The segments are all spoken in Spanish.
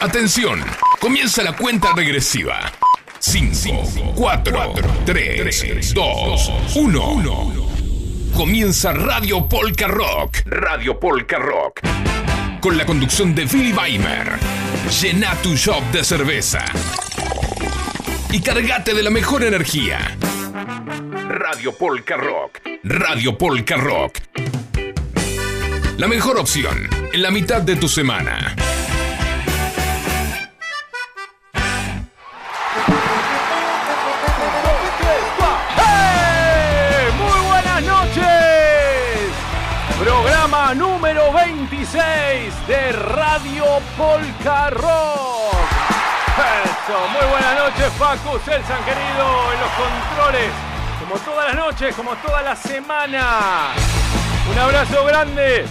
Atención, comienza la cuenta regresiva. 5, 4, 3, 2, 1. Comienza Radio Polka Rock. Radio Polka Rock. Con la conducción de Billy Weimer. Llena tu shop de cerveza. Y cargate de la mejor energía. Radio Polka Rock. Radio Polka Rock. La mejor opción en la mitad de tu semana. Número 26 de Radio Polka Rock. Eso, muy buenas noches, Facu Celsan, querido, en los controles. Como todas las noches, como toda la semana. Un abrazo grande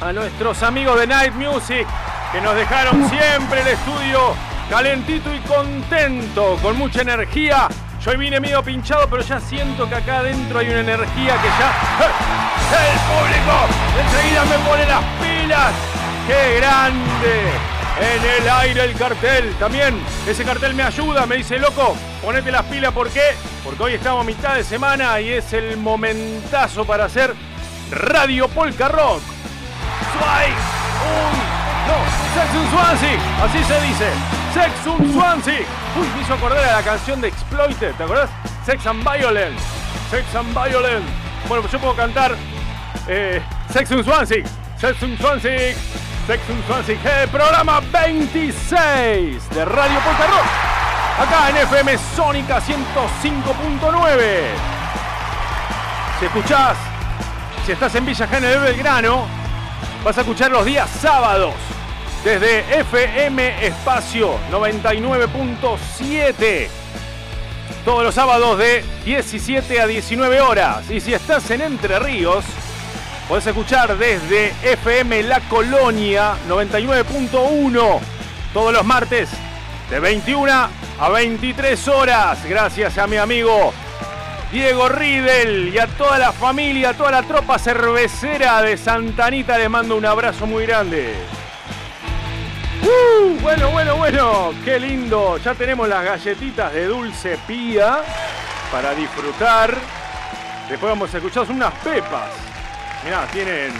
a nuestros amigos de Night Music que nos dejaron siempre el estudio calentito y contento, con mucha energía. Yo vine medio pinchado, pero ya siento que acá adentro hay una energía que ya. ¡Eh! ¡El público! Enseguida me pone las pilas. ¡Qué grande! En el aire el cartel. También ese cartel me ayuda, me dice, loco, ponete las pilas. ¿Por qué? Porque hoy estamos a mitad de semana y es el momentazo para hacer Radio Polka Rock. Sway, un, no, Sexum Swansea, así se dice. Sexum Swansea. Uy, me hizo acordar a la canción de Exploited, ¿te acordás? Sex and Violence. Sex and Violence. Bueno, pues yo puedo cantar eh, Sexum Swansea. Sexum Swansea. Sexum Swansea. Eh, programa 26 de Radio Rock. Acá en FM Sónica 105.9. Si escuchás, si estás en Villa General Belgrano, vas a escuchar los días sábados desde FM Espacio 99.7. Todos los sábados de 17 a 19 horas. Y si estás en Entre Ríos, podés escuchar desde FM La Colonia 99.1. Todos los martes de 21 a 23 horas. Gracias a mi amigo Diego Riedel y a toda la familia, a toda la tropa cervecera de Santanita les mando un abrazo muy grande. Uh, bueno, bueno, bueno, qué lindo. Ya tenemos las galletitas de dulce pía para disfrutar. Después vamos a escuchar unas pepas. Mirá, tienen,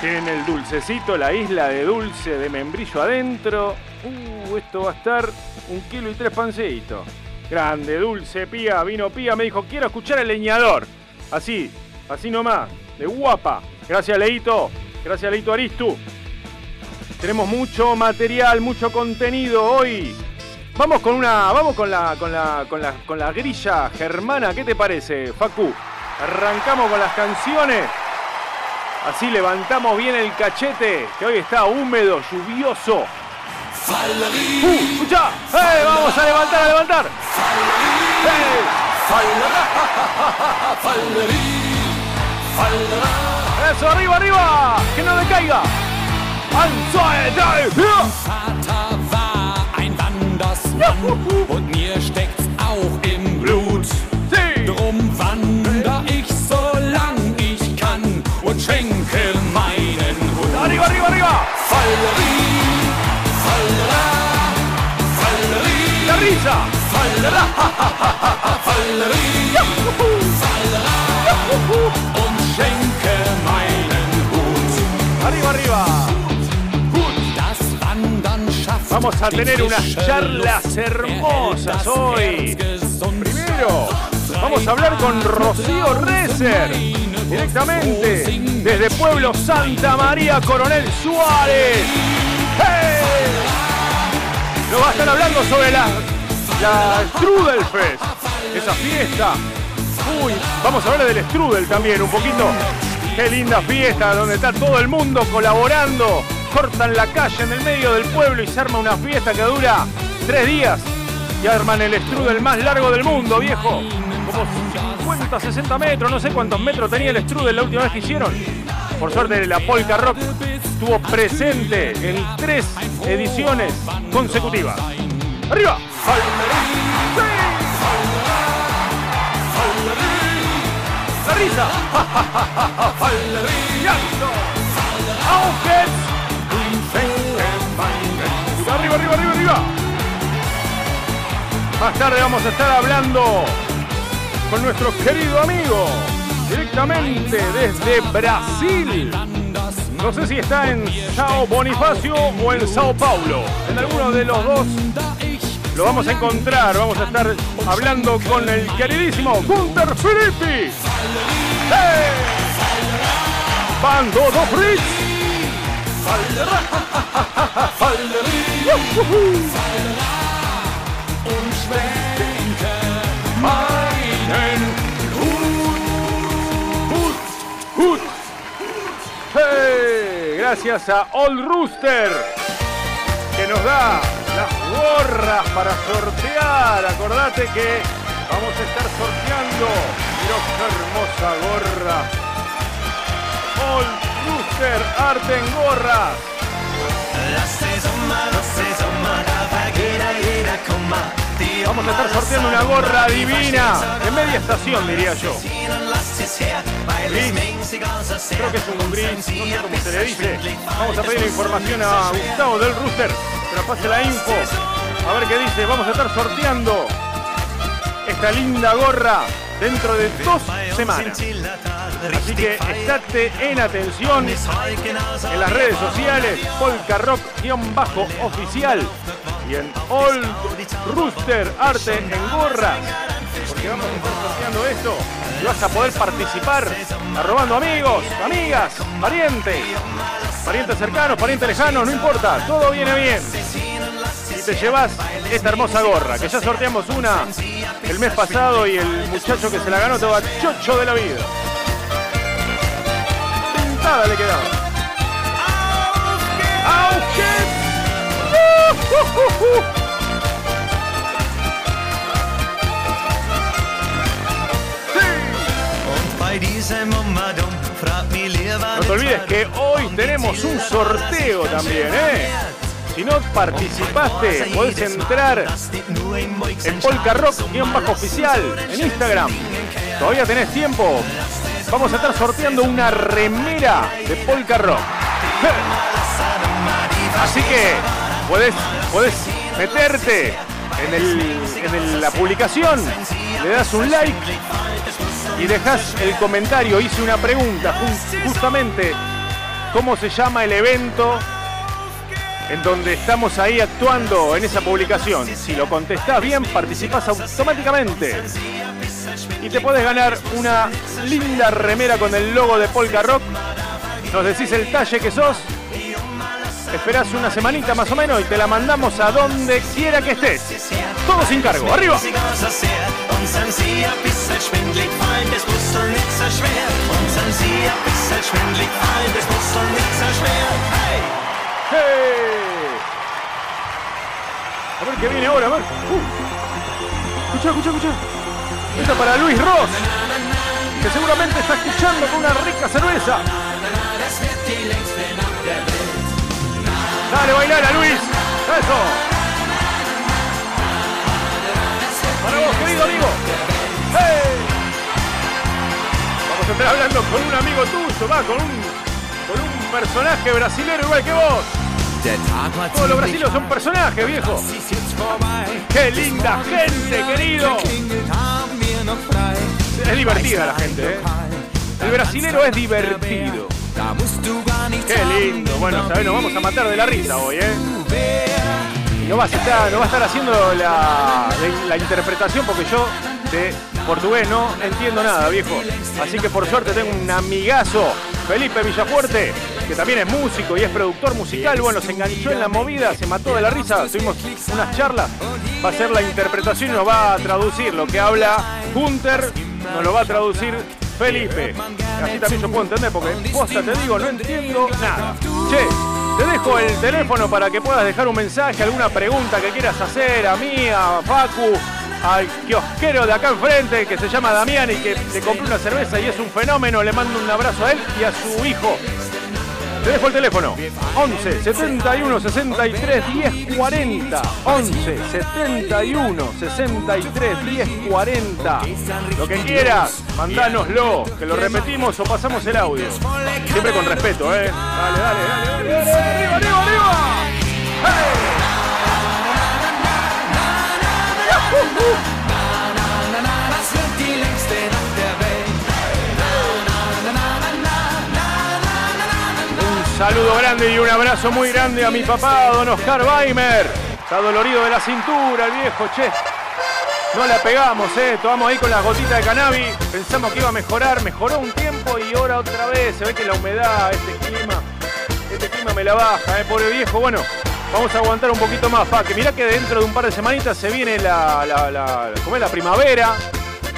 tienen el dulcecito, la isla de dulce de membrillo adentro. Uh, esto va a estar un kilo y tres pancitos. Grande, dulce, pía, vino pía. Me dijo, quiero escuchar el leñador. Así, así nomás, de guapa. Gracias, Leito. Gracias, Leito Aristu. Tenemos mucho material, mucho contenido hoy. Vamos con una. Vamos con la. con la. con la, con la grilla germana. ¿Qué te parece, Facu? Arrancamos con las canciones. Así levantamos bien el cachete, que hoy está húmedo, lluvioso. ¡Uh! ¡Escucha! ¡Eh! ¡Vamos a levantar, a levantar! ¡Eh! ¡Eso, arriba, arriba! ¡Que no me caiga! ¡Eins, zwei, drei, vier! Vater war ein Wandersmann und mir steckt's auch im Blut. Sí. Drum wander ich so lang ich kann und schenke meinen Hut. ¡Arriba, arriba, arriba! Fallerie, fallera, fallerie, ¡La risa! fallera, fallerie, fallera und schenke meinen Hut. ¡Arriba, arriba! Vamos a tener unas charlas hermosas hoy. Primero, vamos a hablar con Rocío Rezer, directamente desde Pueblo Santa María Coronel Suárez. ¡Hey! Nos va a estar hablando sobre la, la Strudelfest, esa fiesta. Uy, vamos a hablar del Strudel también un poquito. Qué linda fiesta donde está todo el mundo colaborando. Cortan la calle en el medio del pueblo y se arma una fiesta que dura tres días. Y arman el strudel más largo del mundo, viejo. Como 50, 60 metros, no sé cuántos metros tenía el strudel la última vez que hicieron. Por suerte la Polka Rock estuvo presente en tres ediciones consecutivas. ¡Arriba! ¡La risa! ¡Aunque! ¡Arriba, Más tarde vamos a estar hablando con nuestro querido amigo, directamente desde Brasil. No sé si está en Sao Bonifacio o en Sao Paulo. En alguno de los dos lo vamos a encontrar. Vamos a estar hablando con el queridísimo Gunter Filippi. ¡Hey! Bando do Fritz. Gracias a Old Rooster que nos da las gorras para sortear. Acordate que vamos a estar sorteando. Mira qué hermosa gorra. Old Rooster Arte en gorras. Vamos a estar sorteando una gorra divina de media estación, diría yo. Creo que es un gris, no sé cómo se le dice. Vamos a pedir información a Gustavo del Rooster, pase la info. A ver qué dice. Vamos a estar sorteando esta linda gorra dentro de dos semanas. Así que estate en atención en las redes sociales, Polka Rock-oficial y en Old Rooster Arte en gorras. Porque vamos a estar sorteando esto y vas a poder participar arrobando amigos, amigas, parientes, parientes cercanos, parientes lejanos, no importa, todo viene bien. Te llevas esta hermosa gorra, que ya sorteamos una el mes pasado y el muchacho que se la ganó te va chocho de la vida. Pintada le quedaba. ¡Auge! ¡Uh, uh, uh! No te olvides que hoy tenemos un sorteo también, ¿eh? Si no participaste, podés entrar en Polka Rock-oficial en Instagram. Todavía tenés tiempo. Vamos a estar sorteando una remera de Polka Rock. Así que podés, podés meterte en, el, en la publicación, le das un like y dejas el comentario. Hice una pregunta justamente cómo se llama el evento en donde estamos ahí actuando en esa publicación. Si lo contestás bien, participas automáticamente. Y te puedes ganar una linda remera con el logo de Polka Rock. Nos decís el talle que sos. Esperás una semanita más o menos y te la mandamos a donde quiera que estés. Todo sin cargo. ¡Arriba! A ver qué viene ahora, a ver. Uh. Escucha, escucha, escucha. Esto para Luis Ross, que seguramente está escuchando con una rica cerveza. Dale, bailar a Luis. Eso. Para vos, querido amigo. ¡Hey! Vamos a estar hablando con un amigo tuyo, va, con un, con un personaje brasilero igual que vos. Todos los brasileños son personajes, viejo. ¡Qué linda gente, querido! Es divertida la gente, ¿eh? El brasilero es divertido. ¡Qué lindo! Bueno, ¿sabes? Nos vamos a matar de la risa hoy, ¿eh? No vas a estar, no va a estar haciendo la, interpretación porque yo de portugués no entiendo nada, viejo. Así que por suerte tengo un amigazo, Felipe Villafuerte, que también es músico y es productor musical. Bueno, se enganchó en la movida, se mató de la risa. Tuvimos unas charlas. Va a hacer la interpretación y nos va a traducir lo que habla Hunter, nos lo va a traducir Felipe. Así también yo puedo entender, porque posta te digo, no entiendo nada. Che, te dejo el teléfono para que puedas dejar un mensaje, alguna pregunta que quieras hacer a mí, a Facu, al kiosquero de acá enfrente que se llama Damián y que le compré una cerveza y es un fenómeno. Le mando un abrazo a él y a su hijo. Te dejo el teléfono. 11 71 63 10 40. 11 71 63 10 40. Lo que quieras, mandánoslo, que lo repetimos o pasamos el audio. Siempre con respeto, ¿eh? Dale, dale, dale, dale, dale, arriba, arriba, arriba. ¡Hey! Un saludo grande y un abrazo muy grande a mi papá, don Oscar Weimer. Está dolorido de la cintura, el viejo, che. No la pegamos, eh. Tomamos ahí con las gotitas de cannabis. Pensamos que iba a mejorar. Mejoró un tiempo y ahora otra vez. Se ve que la humedad, este clima, este clima me la baja, eh. Pobre viejo. Bueno, vamos a aguantar un poquito más, pa. Que mirá que dentro de un par de semanitas se viene la, la, la, ¿cómo es? la primavera.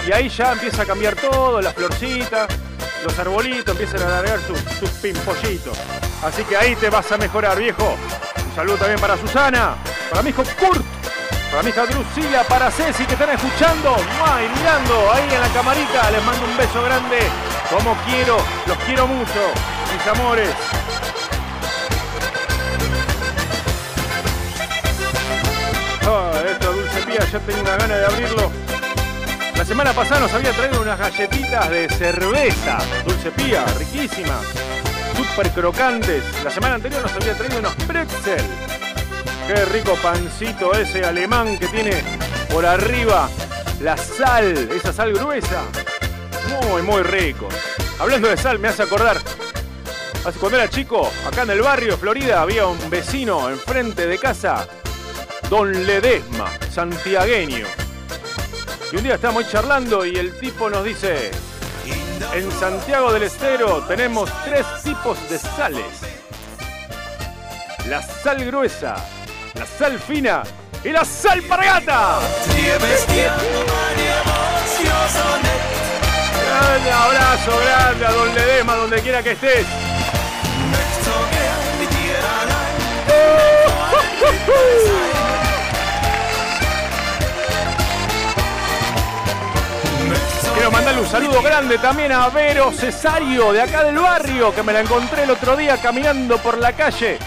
Y ahí ya empieza a cambiar todo, las florcitas, los arbolitos empiezan a largar sus, sus pimpollitos. Así que ahí te vas a mejorar, viejo. Un saludo también para Susana, para mi hijo Kurt, para mi hija Drusila, para Ceci que están escuchando mirando ahí en la camarita. Les mando un beso grande. Como quiero, los quiero mucho, mis amores. Ah, esto dulce pía, ya tengo una gana de abrirlo. La semana pasada nos había traído unas galletitas de cerveza, dulce pía, riquísimas, súper crocantes. La semana anterior nos había traído unos pretzel. Qué rico pancito ese alemán que tiene por arriba la sal, esa sal gruesa. Muy, muy rico. Hablando de sal, me hace acordar. Hace cuando era chico, acá en el barrio Florida, había un vecino enfrente de casa, Don Ledesma, santiagueño. Y un día estábamos ahí charlando y el tipo nos dice, en Santiago del Estero tenemos tres tipos de sales. La sal gruesa, la sal fina y la sal pargata. Un abrazo grande a Don Ledesma, donde quiera que estés. Quiero mandarle un saludo grande también a Vero Cesario de acá del barrio, que me la encontré el otro día caminando por la calle,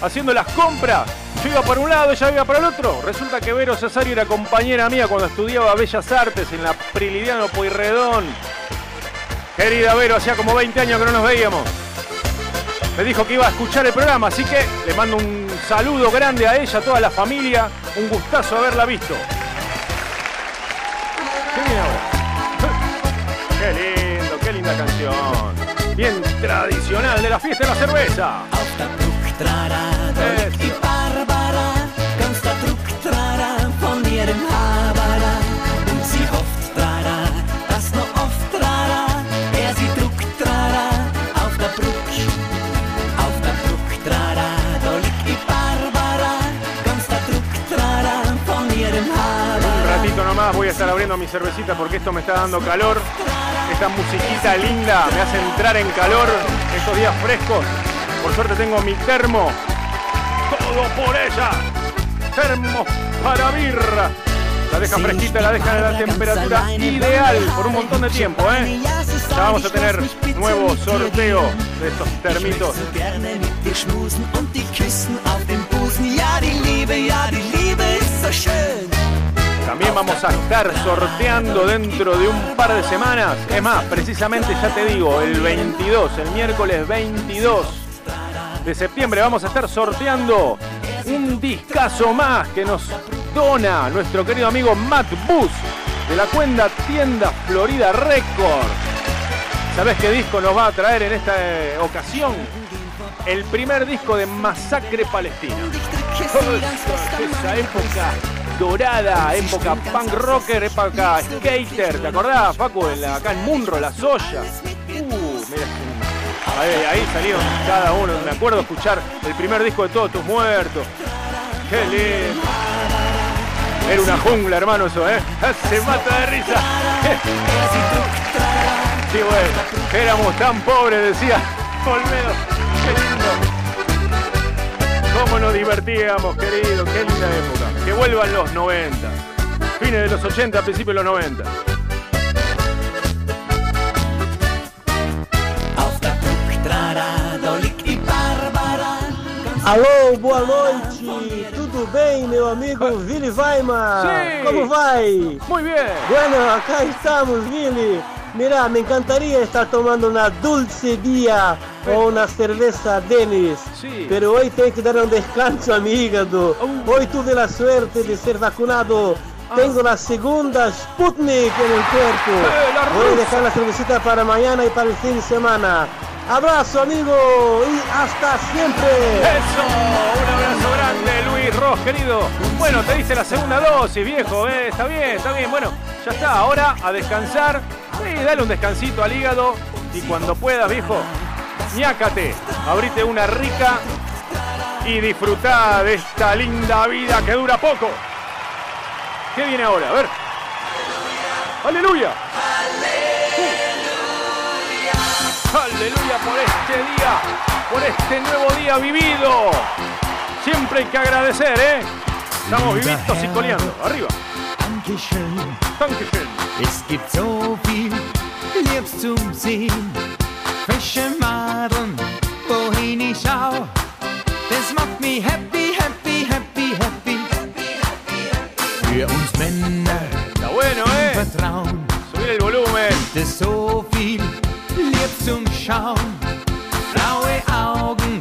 haciendo las compras. Yo iba por un lado, ella iba por el otro. Resulta que Vero Cesario era compañera mía cuando estudiaba Bellas Artes en la Prilidiano Pueyrredón. Querida Vero, hacía como 20 años que no nos veíamos. Me dijo que iba a escuchar el programa, así que le mando un saludo grande a ella, a toda la familia. Un gustazo haberla visto. Barbara, ganz der Drucktrara von ihrem Un Habara. ratito nomás voy a estar abriendo mi cervecita porque esto me está dando calor. Esta musiquita linda me hace entrar en calor estos días frescos. Por suerte tengo mi termo. Todo por ella. Termo para birra. La deja fresquita, la deja en la temperatura ideal por un montón de tiempo, ¿eh? Ya vamos a tener nuevo sorteo de estos termitos. Ja, die Liebe, ja, die Liebe ist so schön. También vamos a estar sorteando dentro de un par de semanas. Es más, precisamente ya te digo, el 22, el miércoles 22 de septiembre vamos a estar sorteando un discazo más que nos dona nuestro querido amigo Matt Bus de la cuenta Tienda Florida Record. ¿Sabes qué disco nos va a traer en esta eh, ocasión? El primer disco de Masacre Palestina. Esa época dorada, época punk rocker, época skater, ¿te acordás, Facu? Acá en Munro, la Soya. Uh, mira. Ahí, ahí salieron cada uno. Me acuerdo escuchar el primer disco de Todos tus muertos. Qué lindo. Era una jungla, hermano, eso, ¿eh? Se mata de risa. Sí, bueno. Éramos tan pobres, decía Olmedo. Qué lindo. ¿Cómo nos divertíamos, querido? Qué linda época. Que vuelvan los 90. Fines de los 80, principios de los 90. Auf der Bruchtrara, da liegt die Barbara. Alô, boa noite! Tudo bem, meu amigo Vili Weimar? Sí. Como vai? Muy bien. Bueno, acá estamos, Vili. Mira, me encantaría estar tomando una dulce día o una cerveza Dennis. Sí. Pero hoy tengo que dar un descanso a mi hígado. Hoy tuve la suerte de ser vacunado. Tengo la segunda Sputnik en el cuerpo. Eh, Voy a dejar la cervecita para mañana y para el fin de semana. Abrazo amigo y hasta siempre. Eso, un abrazo grande, Luis Ross, querido. Bueno, te dice la segunda dosis, viejo, eh. está bien, está bien. Bueno, ya está, ahora a descansar. Sí, dale un descansito al hígado y cuando puedas, viejo, ñácate, abrite una rica y disfrutá de esta linda vida que dura poco. ¿Qué viene ahora? A ver. Aleluya. Aleluya por este día, por este nuevo día vivido. Siempre hay que agradecer, ¿eh? Estamos vivitos y coleando. Arriba. Dankeschön. Dankeschön. Es gibt so viel Liebs zum Sehen. Frische Madeln, wohin ich schau. Das macht mich happy, happy, happy, happy. Für uns Männer Está bueno, ¿eh? Vertrauen. Subir el volumen. Das so viel Liebs zum Schauen. Blaue Augen.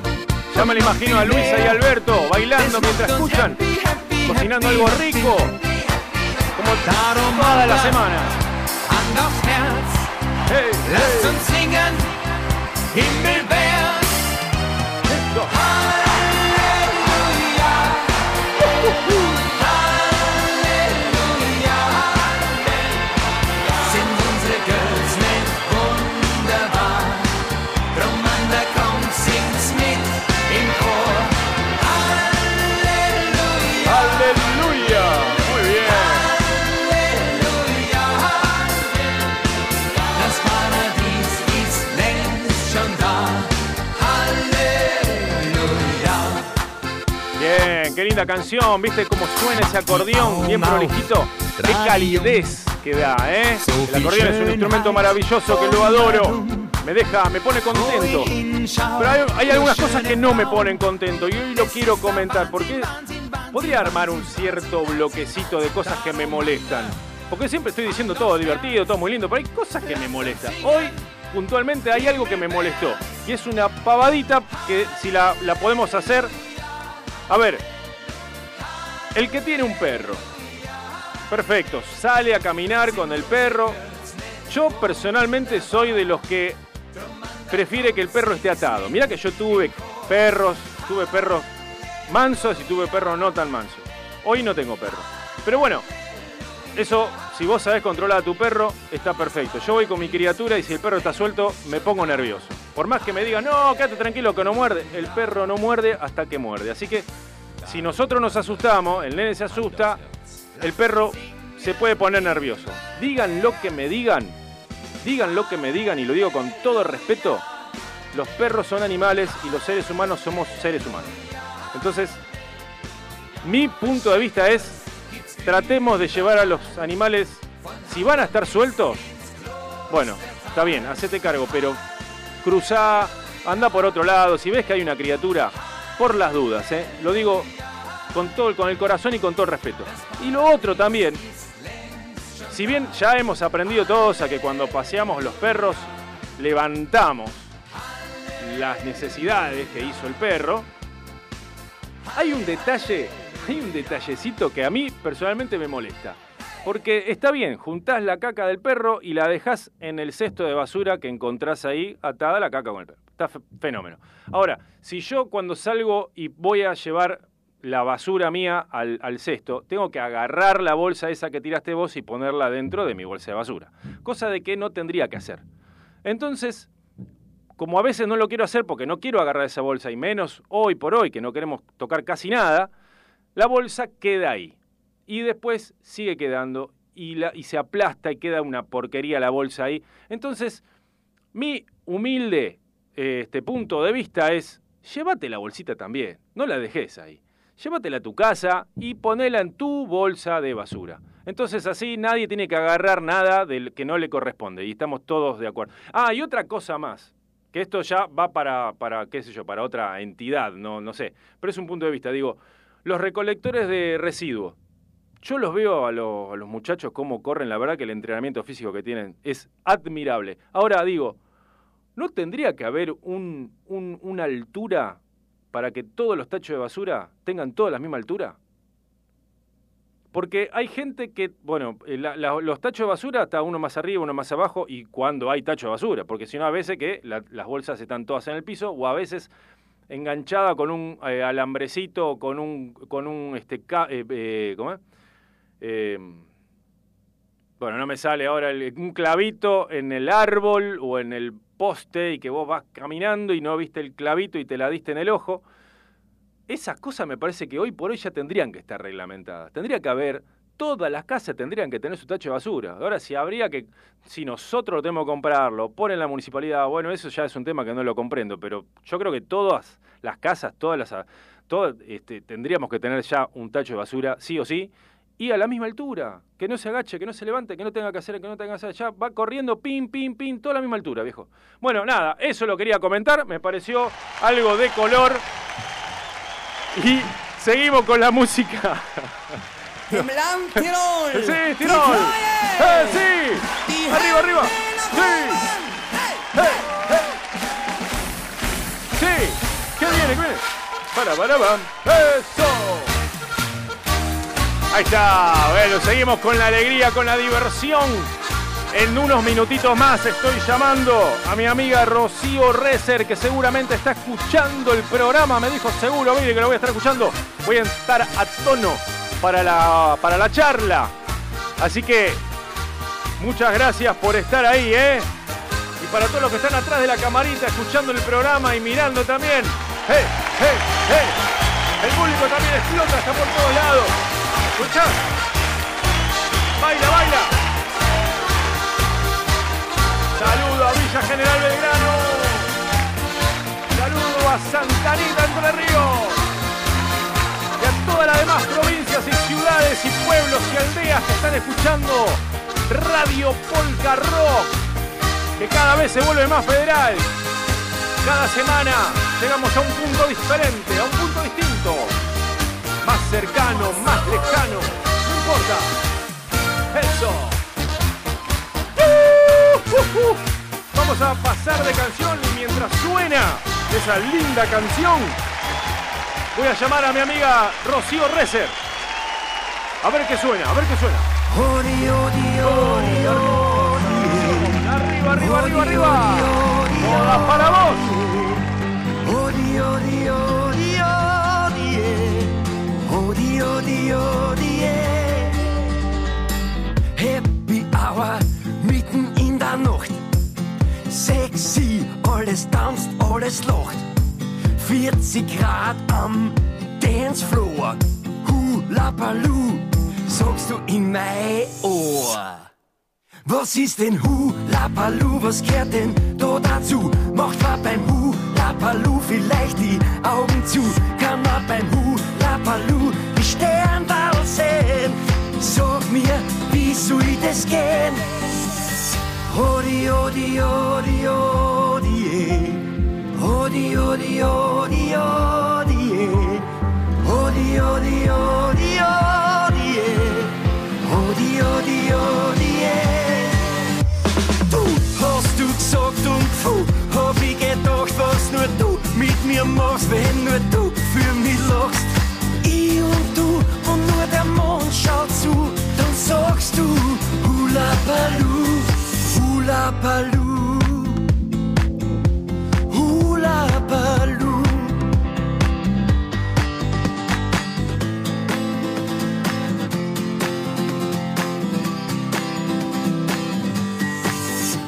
Ya me lo imagino a Luisa y Alberto bailando mientras escuchan, happy, happy, cocinando happy, algo happy. rico, como Darum toda la semana. Hand aufs Herz. Hey, Lasst hey. uns singen. Eso. Linda canción. ¿Viste cómo suena ese acordeón? Bien prolijito. Qué calidez que da, ¿eh? El acordeón es un instrumento maravilloso que lo adoro. Me deja, me pone contento. Pero hay, hay algunas cosas que no me ponen contento y hoy lo quiero comentar porque podría armar un cierto bloquecito de cosas que me molestan. Porque siempre estoy diciendo todo divertido, todo muy lindo, pero hay cosas que me molestan. Hoy, puntualmente, hay algo que me molestó. Y es una pavadita que si la, la podemos hacer... A ver, el que tiene un perro. Perfecto, sale a caminar con el perro. Yo personalmente soy de los que prefiere que el perro esté atado. Mira que yo tuve perros, tuve perros mansos y tuve perros no tan mansos. Hoy no tengo perro. Pero bueno, eso, si vos sabés controlar a tu perro, está perfecto. Yo voy con mi criatura y si el perro está suelto, me pongo nervioso. Por más que me digan, no, quédate tranquilo que no muerde, el perro no muerde hasta que muerde. Así que si nosotros nos asustamos, el nene se asusta, el perro se puede poner nervioso. Digan lo que me digan, digan lo que me digan y lo digo con todo respeto, los perros son animales y los seres humanos somos seres humanos. Entonces, mi punto de vista es, tratemos de llevar a los animales, si van a estar sueltos, bueno, está bien, hacete cargo, pero cruzá, anda por otro lado, si ves que hay una criatura, por las dudas, ¿eh? lo digo con, todo, con el corazón y con todo el respeto. Y lo otro también, si bien ya hemos aprendido todos a que cuando paseamos los perros, levantamos las necesidades que hizo el perro, hay un detalle, hay un detallecito que a mí personalmente me molesta. Porque está bien, juntás la caca del perro y la dejás en el cesto de basura que encontrás ahí atada la caca con el perro. Está fe- fenómeno. Ahora, si yo cuando salgo y voy a llevar la basura mía al, cesto, tengo que agarrar la bolsa esa que tiraste vos y ponerla dentro de mi bolsa de basura. Cosa de que no tendría que hacer. Entonces, como a veces no lo quiero hacer porque no quiero agarrar esa bolsa y menos hoy por hoy que no queremos tocar casi nada, la bolsa queda ahí. Y después sigue quedando y, y se aplasta y queda una porquería la bolsa ahí. Entonces, mi humilde este punto de vista es, llévate la bolsita también, no la dejes ahí. Llévatela a tu casa y ponela en tu bolsa de basura. Entonces así nadie tiene que agarrar nada del que no le corresponde y estamos todos de acuerdo. Ah, y otra cosa más, que esto ya va para, qué sé yo, para otra entidad, no, no sé, pero es un punto de vista. Digo, los recolectores de residuos, yo los veo a, a los muchachos cómo corren, la verdad que el entrenamiento físico que tienen es admirable. Ahora digo, ¿no tendría que haber un, un- una altura para que todos los tachos de basura tengan toda la misma altura? Porque hay gente que, bueno, eh, los tachos de basura está uno más arriba, uno más abajo, y cuando hay tacho de basura, porque si no a veces que la- las bolsas están todas en el piso, o a veces enganchada con un eh, alambrecito, con un, con un, este, eh, ¿cómo es? Bueno, no me sale ahora un clavito en el árbol o en el poste y que vos vas caminando y no viste el clavito y te la diste en el ojo. Esas cosas me parece que hoy por hoy ya tendrían que estar reglamentadas. Tendría que haber, todas las casas tendrían que tener su tacho de basura. Ahora, si habría que, si nosotros tenemos que comprar, lo pone la municipalidad, bueno, eso ya es un tema que no lo comprendo, pero yo creo que todas las casas, todas las, todas, este, tendríamos que tener ya un tacho de basura, sí o sí, y a la misma altura, que no se agache, que no se levante, que no tenga que hacer, que no tenga que hacer, ya va corriendo, pim, pim, pim, toda a la misma altura, viejo. Bueno, nada, eso lo quería comentar, me pareció algo de color. Y seguimos con la música. Tirol. Sí, Tirol. ¡Eh, sí! ¡Arriba, arriba! ¡Sí! ¡Sí! ¿Qué viene? ¿Qué viene? Para, para, para. ¡Eso! Ahí está. Bueno, seguimos con la alegría, con la diversión. En unos minutitos más estoy llamando a mi amiga Rocío Rezer, que seguramente está escuchando el programa. Me dijo seguro, mire que lo voy a estar escuchando. Voy a estar a tono para la, para la charla. Así que muchas gracias por estar ahí, ¿eh? Y para todos los que están atrás de la camarita escuchando el programa y mirando también. ¡Hey, hey, hey! El público también explota, está por todos lados. ¿Escuchás? Baila, baila. Saludo a Villa General Belgrano. Saludo a Santa Anita Entre Ríos. Y a todas las demás provincias y ciudades y pueblos y aldeas que están escuchando Radio Polka Rock, que cada vez se vuelve más federal. Cada semana llegamos a un punto diferente, a un punto distinto. Cercano, más lejano, no importa. Eso. Uh, uh, uh. Vamos a pasar de canción y mientras suena esa linda canción, voy a llamar a mi amiga Rocío Rezer. A ver qué suena, a ver qué suena. Arriba, arriba, arriba, arriba. Todas para vos. Happy Hour mitten in der Nacht. Sexy, alles tanzt, alles lacht. 40 Grad am Dancefloor. Hula Baloo, sagst du in mein Ohr. Was ist denn Hula Baloo? Was gehört denn da dazu? Macht man beim Hula Baloo vielleicht die Augen zu? Kann man beim Hula mir, wie soll das gehen? Hodi, hodi, hodi, hodi, eh. Hodi, hodi, hodi, hodi, eh. Hodi, hodi, hodi, hodi, eh. Hodi, hodi, eh. Du hast du gesagt und puh, hab ich gedacht, was nur du mit mir machst, wenn nur du für mich lachst. Ich und du und nur der Mond schaut zu, sagst du Hula Baloo, Hula Baloo, Hula Baloo.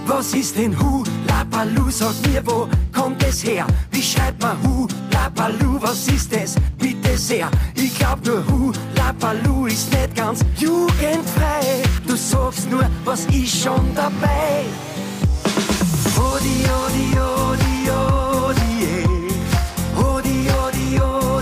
Was ist denn Hula Baloo? Sag mir, wo kommt es her? Wie schreibt man Hula Baloo? Was ist es? Bitte sehr. Ich glaub nur Hula Baloo ist nicht ganz jugendfrei. Du sagst nur, was ist schon dabei? Hodi, hodi, hodi, hodi, eh. Hodi, hodi, hodi,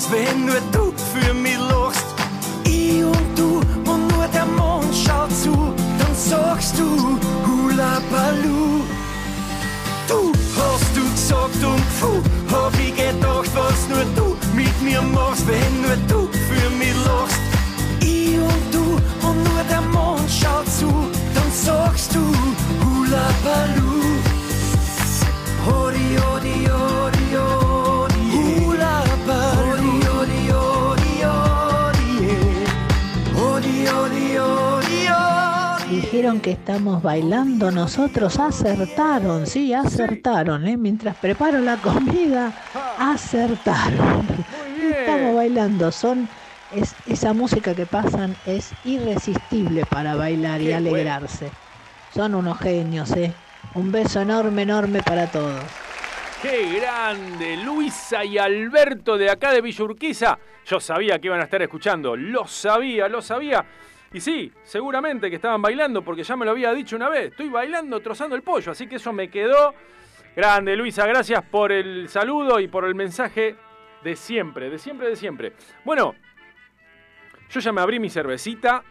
was, wenn nur du für mich lachst. Ich und du und nur der Mond schaut zu, dann sagst du Hula Baloo. Du hast du gesagt und puh, hab ich gedacht, was nur du mit mir machst, wenn nur du für mich lachst. Ich und du und nur der Mond schaut zu, dann sagst du Hula Baloo. Hori, hori, hori, hori. Dijeron que estamos bailando nosotros, acertaron, sí, acertaron, ¿eh? Mientras preparo la comida, acertaron. Estamos bailando, son es, esa música que pasan es irresistible para bailar y alegrarse. Son unos genios, ¿eh? Un beso enorme, enorme para todos. ¡Qué grande! Luisa y Alberto de acá de Villurquiza. Yo sabía que iban a estar escuchando. Lo sabía, lo sabía. Y sí, seguramente que estaban bailando porque ya me lo había dicho una vez. Estoy bailando, trozando el pollo. Así que eso me quedó. Grande, Luisa. Gracias por el saludo y por el mensaje de siempre, de siempre, de siempre. Bueno, yo ya me abrí mi cervecita.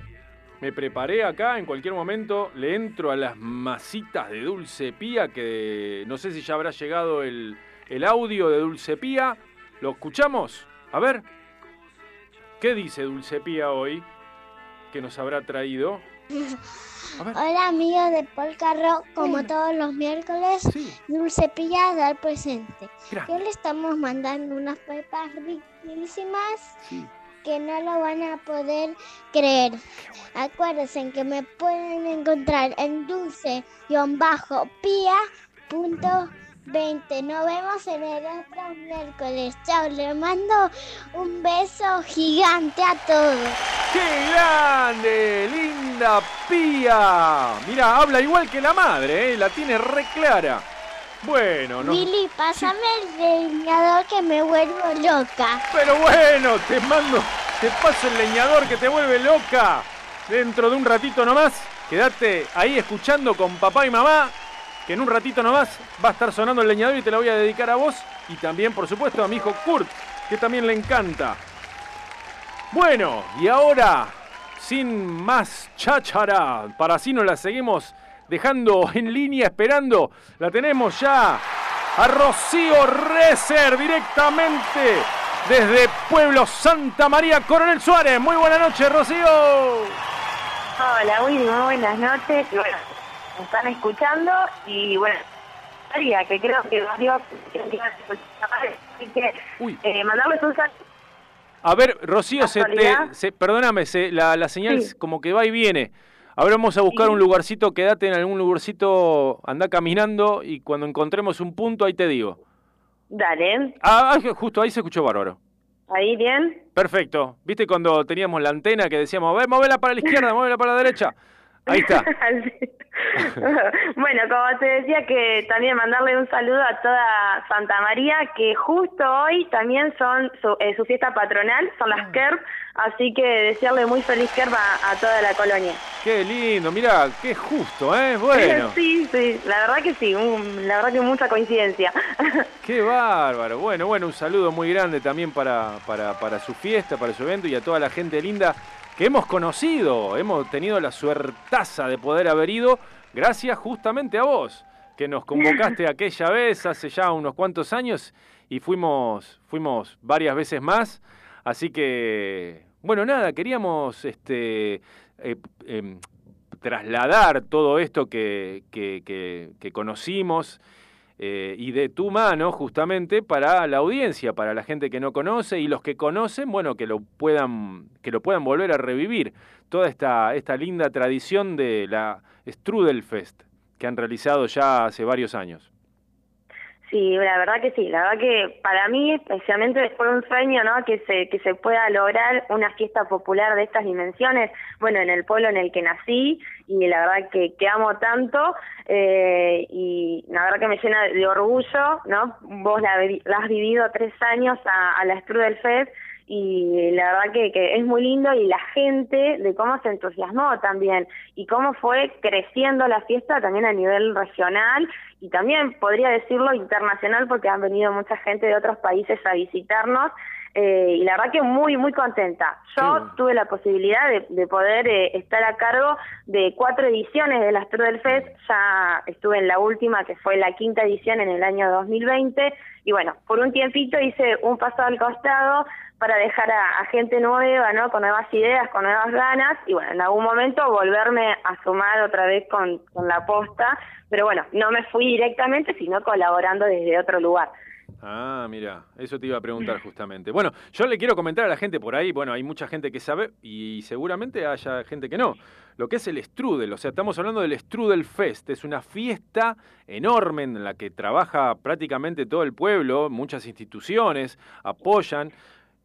Me preparé acá, en cualquier momento le entro a las masitas de Dulce Pía, que no sé si ya habrá llegado el, el audio de Dulce Pía. ¿Lo escuchamos? A ver. ¿Qué dice Dulce Pía hoy? Que nos habrá traído. Hola amigos de Polka Rock, como todos los miércoles, Dulce Pilla da el presente. Gracias. Yo le estamos mandando unas pepas riquísimas que no lo van a poder creer. Acuérdense que me pueden encontrar en dulce-pia.20. Nos vemos en el otro miércoles. Chao, les mando un beso gigante a todos. ¡Qué grande! ¡Linda Pía! Mira, habla igual que la madre, ¿eh? La tiene re clara. Bueno, no. Billy, pásame el leñador que me vuelvo loca. Pero bueno, te mando, te paso el leñador que te vuelve loca. Dentro de un ratito nomás, quédate ahí escuchando con papá y mamá, que en un ratito nomás va a estar sonando el leñador y te lo voy a dedicar a vos y también, por supuesto, a mi hijo Kurt, que también le encanta. Bueno, y ahora, sin más cháchara, para así nos la seguimos dejando en línea esperando, la tenemos ya a Rocío Rezer directamente desde Pueblo Santa María, Coronel Suárez. Muy buenas noches, Rocío. Hola muy buenas noches. Están escuchando y bueno, María, que creo que varios a así que eh, mandarles un saludo. A ver, Rocío, se te, se- perdóname, se- la, la señal Sí. como que va y viene. Ahora vamos a buscar un lugarcito, quédate en algún lugarcito, anda caminando y cuando encontremos un punto ahí te digo. Dale, Ah, ah, justo ahí se escuchó bárbaro. ahí bien. Perfecto. ¿Viste cuando teníamos la antena que decíamos, a ver, móvela para la izquierda, móvela para la derecha? Ahí está. bueno, como te decía que también mandarle un saludo a toda Santa María, que justo hoy también son su, eh, su fiesta patronal, son Ah. las KERP, así que desearle muy feliz KERP a, a toda la colonia. Qué lindo, mira, qué justo, ¿eh? Bueno, sí, sí, la verdad que sí, la verdad que mucha coincidencia. qué bárbaro. Bueno, bueno, un saludo muy grande también para, para, para su fiesta, para su evento y a toda la gente linda que hemos conocido. Hemos tenido la suertaza de poder haber ido gracias justamente a vos, que nos convocaste aquella vez hace ya unos cuantos años y fuimos, fuimos varias veces más. Así que, bueno, nada, queríamos este, eh, em, trasladar todo esto que, que- que- que conocimos eh, y de tu mano justamente para la audiencia, para la gente que no conoce y los que conocen, bueno, que lo puedan, que lo puedan volver a revivir. Toda esta, esta linda tradición de la Strudelfest que han realizado ya hace varios años. Sí, la verdad que sí, la verdad que para mí especialmente fue un sueño, ¿no? Que se que se pueda lograr una fiesta popular de estas dimensiones, bueno, en el pueblo en el que nací y la verdad que, que amo tanto eh, y la verdad que me llena de orgullo, ¿no? Vos la, has vivido tres años a, a la Strudel Fest y la verdad que, que es muy lindo y la gente de cómo se entusiasmó también y cómo fue creciendo la fiesta también a nivel regional y también podría decirlo internacional porque han venido mucha gente de otros países a visitarnos eh, y la verdad que muy muy contenta. Yo tuve la posibilidad de, de poder eh, estar a cargo de cuatro ediciones de la Strudel Fest, ya estuve en la última que fue la quinta edición en el año 2020 y bueno, por un tiempito hice un paso al costado para dejar a, a gente nueva, ¿no? Con nuevas ideas, con nuevas ganas y bueno, en algún momento volverme a sumar otra vez con, con la posta, pero bueno, no me fui directamente, sino colaborando desde otro lugar. Ah, mira, eso te iba a preguntar justamente. Bueno, yo le quiero comentar a la gente por ahí, bueno, hay mucha gente que sabe y seguramente haya gente que no. Lo que es el Strudel, o sea, estamos hablando del Strudel Fest, es una fiesta enorme en la que trabaja prácticamente todo el pueblo, muchas instituciones apoyan.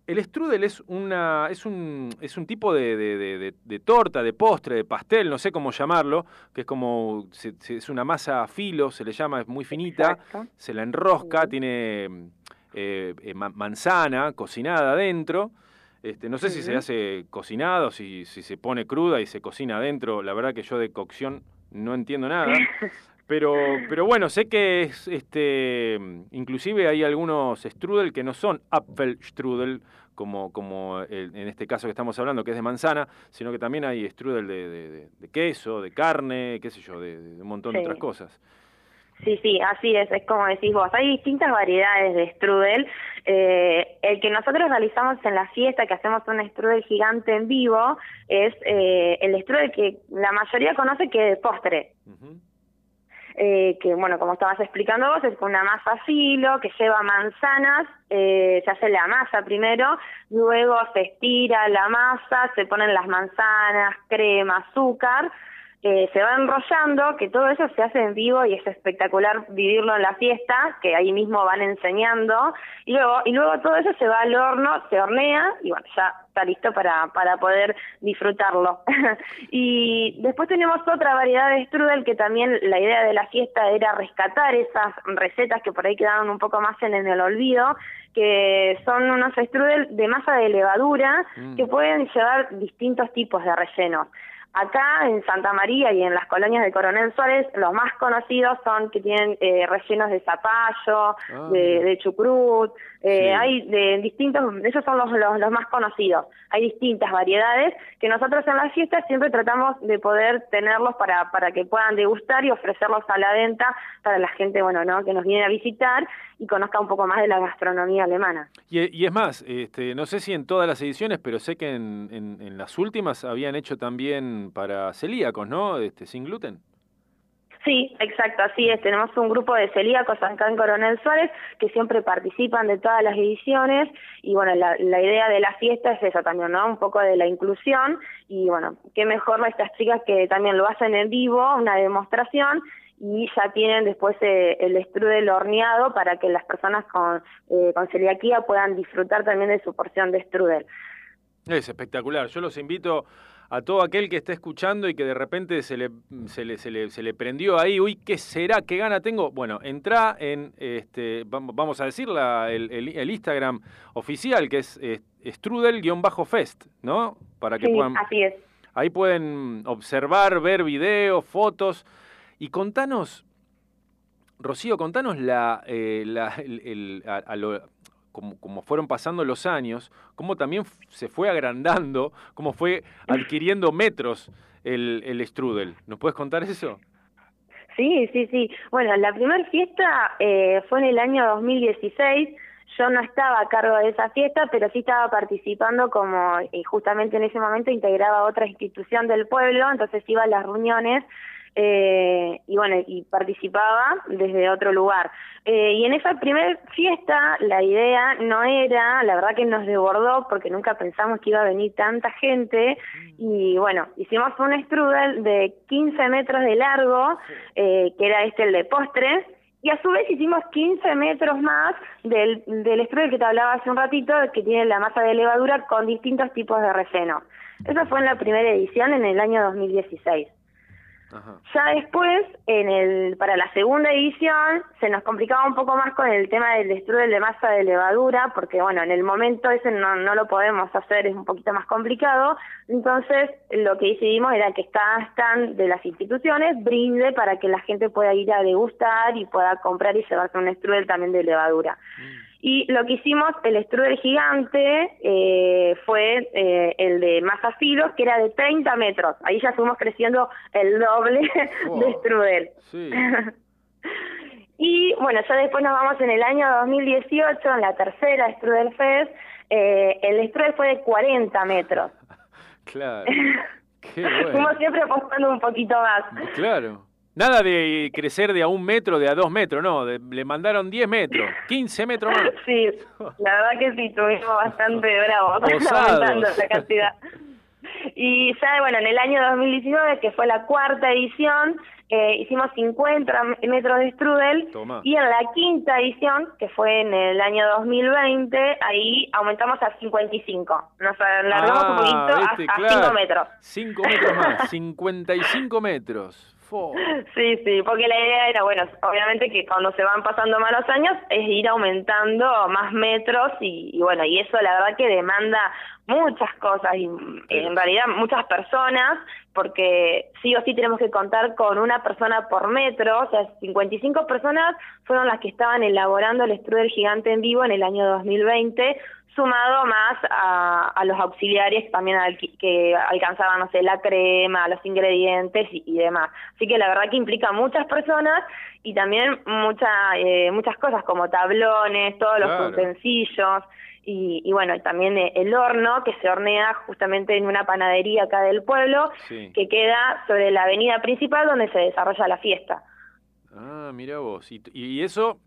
El strudel es una es un es un tipo de, de, de, de, torta, de postre, de pastel, no sé cómo llamarlo, que es como se, se, es una masa a filo, se le llama, es muy finita, Exacto. se la enrosca, tiene eh, eh, manzana cocinada adentro. Este, no sé si se hace cocinado, si, si se pone cruda y se cocina adentro. La verdad que yo de cocción no entiendo nada. Pero, pero bueno, sé que es, este, inclusive hay algunos strudel que no son Apfelstrudel, como, como el, en este caso que estamos hablando, que es de manzana, sino que también hay strudel de, de, de queso, de carne, qué sé yo, de, un montón sí. de otras cosas. Sí, sí, así es, es como decís vos, hay distintas variedades de strudel. Eh, el que nosotros realizamos en la fiesta, que hacemos un strudel gigante en vivo, es eh, el strudel que la mayoría conoce que es postre. Uh -huh eh, que bueno, como estabas explicando vos, es una masa filo que lleva manzanas, eh, se hace la masa primero, luego se estira la masa, se ponen las manzanas, crema, azúcar, eh, se va enrollando, que todo eso se hace en vivo y es espectacular vivirlo en la fiesta, que ahí mismo van enseñando, y luego, y luego todo eso se va al horno, se hornea, y bueno, ya está listo para, para poder disfrutarlo. y después tenemos otra variedad de strudel que también la idea de la fiesta era rescatar esas recetas que por ahí quedaron un poco más en, el olvido, que son unos strudel de masa de levadura mm. que pueden llevar distintos tipos de rellenos. Acá en Santa María y en las colonias de Coronel Suárez, los más conocidos son que tienen eh, rellenos de zapallo, ah, de, de, chucrut, eh, sí. hay de distintos, esos son los, los, los, más conocidos. Hay distintas variedades que nosotros en las fiestas siempre tratamos de poder tenerlos para, para que puedan degustar y ofrecerlos a la venta para la gente, bueno, ¿no? que nos viene a visitar y conozca un poco más de la gastronomía alemana. Y, y es más, este, no sé si en todas las ediciones, pero sé que en, en, en las últimas habían hecho también para celíacos, ¿no? Este, sin gluten. Sí, exacto, así es. Tenemos un grupo de celíacos acá en Coronel Suárez que siempre participan de todas las ediciones y bueno, la, la idea de la fiesta es eso también, ¿no? Un poco de la inclusión y bueno, qué mejor estas chicas que también lo hacen en vivo, una demostración y ya tienen después eh, el strudel horneado para que las personas con, eh, con celiaquía puedan disfrutar también de su porción de strudel. Es espectacular. Yo los invito a todo aquel que esté escuchando y que de repente se le, se le, se le, se le prendió ahí, uy, ¿qué será? ¿Qué gana tengo? Bueno, entra en, este, vamos a decir, la, el, el, el Instagram oficial, que es eh, strudel-fest, ¿no? Para que sí, puedan... así es. Ahí pueden observar, ver videos, fotos y contanos, Rocío, contanos la, eh, la el, el, a, a lo, como, como, fueron pasando los años, cómo también se fue agrandando, cómo fue adquiriendo metros el, el strudel. ¿Nos puedes contar eso? Sí, sí, sí. Bueno, la primera fiesta eh, fue en el año 2016. Yo no estaba a cargo de esa fiesta, pero sí estaba participando como, y justamente en ese momento integraba otra institución del pueblo, entonces iba a las reuniones eh, y bueno, y participaba desde otro lugar. Eh, y en esa primera fiesta la idea no era, la verdad que nos desbordó porque nunca pensamos que iba a venir tanta gente y bueno, hicimos un strudel de 15 metros de largo, eh, que era este el de postres, y a su vez hicimos 15 metros más del, del strudel que te hablaba hace un ratito, que tiene la masa de levadura con distintos tipos de relleno. Eso fue en la primera edición en el año 2016. Ajá. Ya después, en el, para la segunda edición, se nos complicaba un poco más con el tema del strudel de masa de levadura, porque bueno, en el momento ese no, no lo podemos hacer, es un poquito más complicado. Entonces, lo que decidimos era que cada stand de las instituciones brinde para que la gente pueda ir a degustar y pueda comprar y llevarse un strudel también de levadura. Mm. Y lo que hicimos, el strudel gigante, eh, fue eh, el de masa que era de 30 metros. Ahí ya fuimos creciendo el doble de strudel. Sí. y bueno, ya después nos vamos en el año 2018, en la tercera Strudel Fest, eh, el strudel fue de 40 metros. claro. Qué bueno. Fuimos siempre apostando un poquito más. Claro. Nada de crecer de a un metro, de a dos metros, no, de- le mandaron 10 metros, 15 metros más. Sí, la verdad que sí, estuvimos bastante bravos aumentando la cantidad. Y ya, bueno, en el año 2019, que fue la cuarta edición, eh, hicimos 50 metros de strudel Toma. y en la quinta edición, que fue en el año 2020, ahí aumentamos a 55. Nos alargamos un poquito Ah, viste, hasta claro. 5 metros. 5 metros más, 55 metros. Sí, sí, porque la idea era, bueno, obviamente que cuando se van pasando más los años es ir aumentando más metros y, y bueno, y eso la verdad que demanda muchas cosas y en realidad muchas personas, porque sí o sí tenemos que contar con una persona por metro, o sea, 55 personas fueron las que estaban elaborando el strudel gigante en vivo en el año 2020, sumado más a, a los auxiliares también al- que alcanzaban, no sé, la crema, los ingredientes y, y demás. Así que la verdad que implica muchas personas y también mucha, eh, muchas cosas como tablones, todos los utensilios y, y bueno, también eh, el horno que se hornea justamente en una panadería acá del pueblo Sí. que queda sobre la avenida principal donde se desarrolla la fiesta. Ah, mira vos. Y, y eso,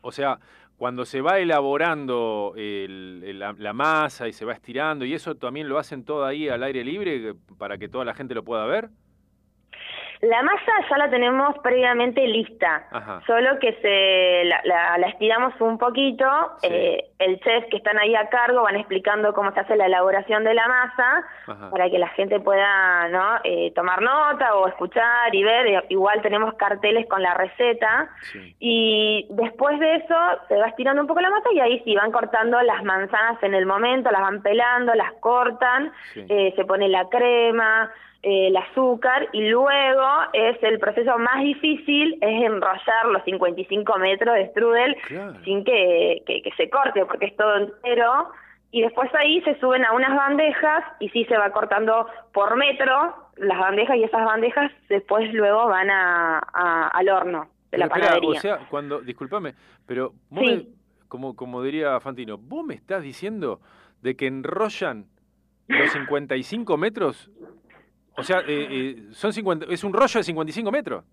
o sea, cuando se va elaborando el- la, la masa y se va estirando, ¿y eso también lo hacen todo ahí al aire libre para que toda la gente lo pueda ver? La masa ya la tenemos previamente lista, Ajá. solo que se la, la- la estiramos un poquito. Sí. eh, el chef que están ahí a cargo van explicando cómo se hace la elaboración de la masa Ajá. para que la gente pueda ¿no? eh, tomar nota o escuchar y ver. Eh, Igual tenemos carteles con la receta. Sí. Y después de eso se va estirando un poco la masa y ahí sí van cortando las manzanas en el momento, las van pelando, las cortan, Sí. eh, se pone la crema, el azúcar y luego es el proceso más difícil, es enrollar los 55 metros de strudel Claro. sin que, que, que se corte porque es todo entero. Y después ahí se suben a unas bandejas y sí se va cortando por metro las bandejas y esas bandejas después luego van a, a- al horno de la Pero espera, panadería. o sea, cuando, discúlpame, pero vos Sí. me- como, como diría Fantino, vos me estás diciendo de que enrollan los 55 metros, o sea, eh, eh, son 50, es un rollo de 55 metros.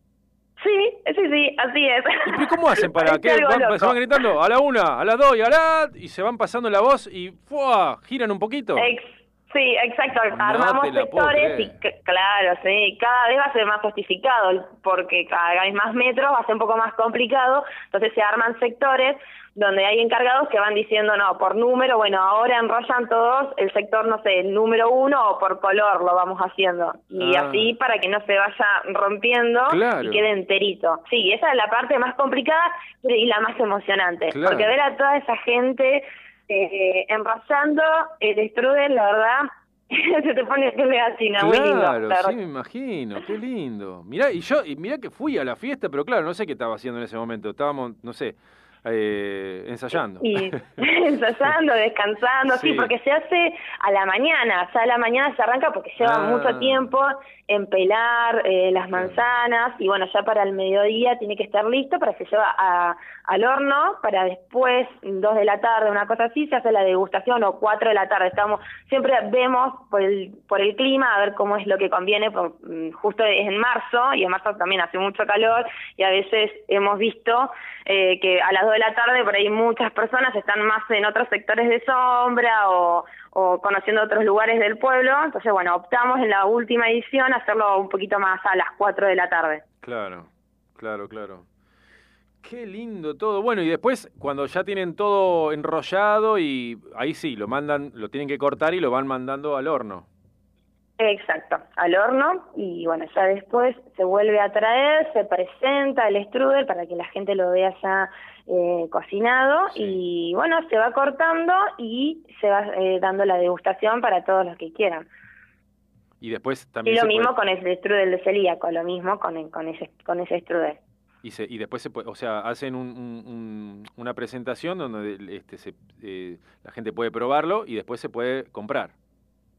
Sí, sí, sí, así es. ¿Y pero cómo hacen para que van- se van gritando a la una, a la dos y a la y se van pasando la voz y ¡fua! giran un poquito? Ex- sí, exacto. No Armamos sectores y claro, sí, cada vez va a ser más justificado porque cada vez más metros va a ser un poco más complicado, entonces se arman sectores donde hay encargados que van diciendo, no, por número, bueno, ahora enrollan todos el sector, no sé, el número uno o por color lo vamos haciendo. Y Ah. así para que no se vaya rompiendo Claro. y quede enterito. Sí, esa es la parte más complicada y la más emocionante. Claro. Porque ver a toda esa gente eh, enrosando el strudel, la verdad, se te pone piel de gallina, muy lindo. Claro, sí, me imagino, qué lindo. Mirá, y yo, y mirá que fui a la fiesta, pero claro, no sé qué estaba haciendo en ese momento. Estábamos, no sé, eh, ensayando. Y ensayando, descansando, sí. Sí. porque se hace a la mañana, ya a la mañana se arranca porque lleva Ah. mucho tiempo en pelar eh, las manzanas y bueno, ya para el mediodía tiene que estar listo para que se lleva a- al horno para después, dos de la tarde, una cosa así, se hace la degustación o cuatro de la tarde. Estamos, siempre vemos por el, por el clima a ver cómo es lo que conviene, por- mm, justo es en marzo y en marzo también hace mucho calor y a veces hemos visto eh, que a las 2 de la tarde por ahí muchas personas están más en otros sectores de sombra o, o conociendo otros lugares del pueblo. Entonces, bueno, optamos en la última edición hacerlo un poquito más a las 4 de la tarde. Claro, claro, claro. Qué lindo todo. Bueno, y después, cuando ya tienen todo enrollado, y ahí sí, lo mandan, lo tienen que cortar y lo van mandando al horno. Exacto, al horno y bueno, ya después se vuelve a traer, se presenta el strudel para que la gente lo vea ya eh, cocinado y bueno, se va cortando y se va eh, dando la degustación para todos los que quieran. Y después Y también lo se mismo puede- con el strudel de celíaco, lo mismo con, el- con ese con ese strudel. y, se- y después se puede, o sea, hacen un- un- un- una presentación donde este, se, eh, la gente puede probarlo y después se puede comprar.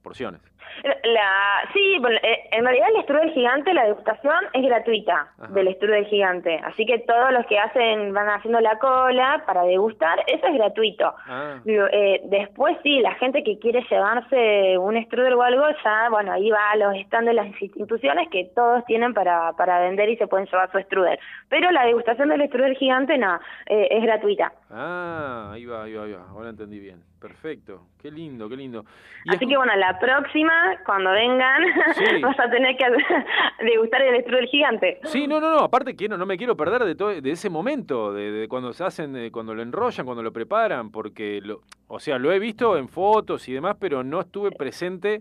Porciones. La, sí, eh, en realidad el strudel gigante, la degustación es gratuita Ajá. del strudel gigante. Así que todos los que hacen, van haciendo la cola para degustar, eso es gratuito. Ah, Digo, eh, después sí, la gente que quiere llevarse un strudel o algo, ya, bueno, ahí va a los stands de las instituciones que todos tienen para, para vender y se pueden llevar su strudel. Pero la degustación del strudel gigante, no, eh, es gratuita. ah, ahí va, ahí va, ahí va. Ahora entendí bien. Perfecto. Qué lindo, qué lindo. Y Así que bueno, la próxima, cuando vengan, Sí. vas a tener que degustar el strudel gigante. Sí, no, no, no, aparte quiero, no me quiero perder de todo, de ese momento, de, de cuando se hacen, de cuando lo enrollan, cuando lo preparan, porque, lo, o sea, lo he visto en fotos y demás, pero no estuve presente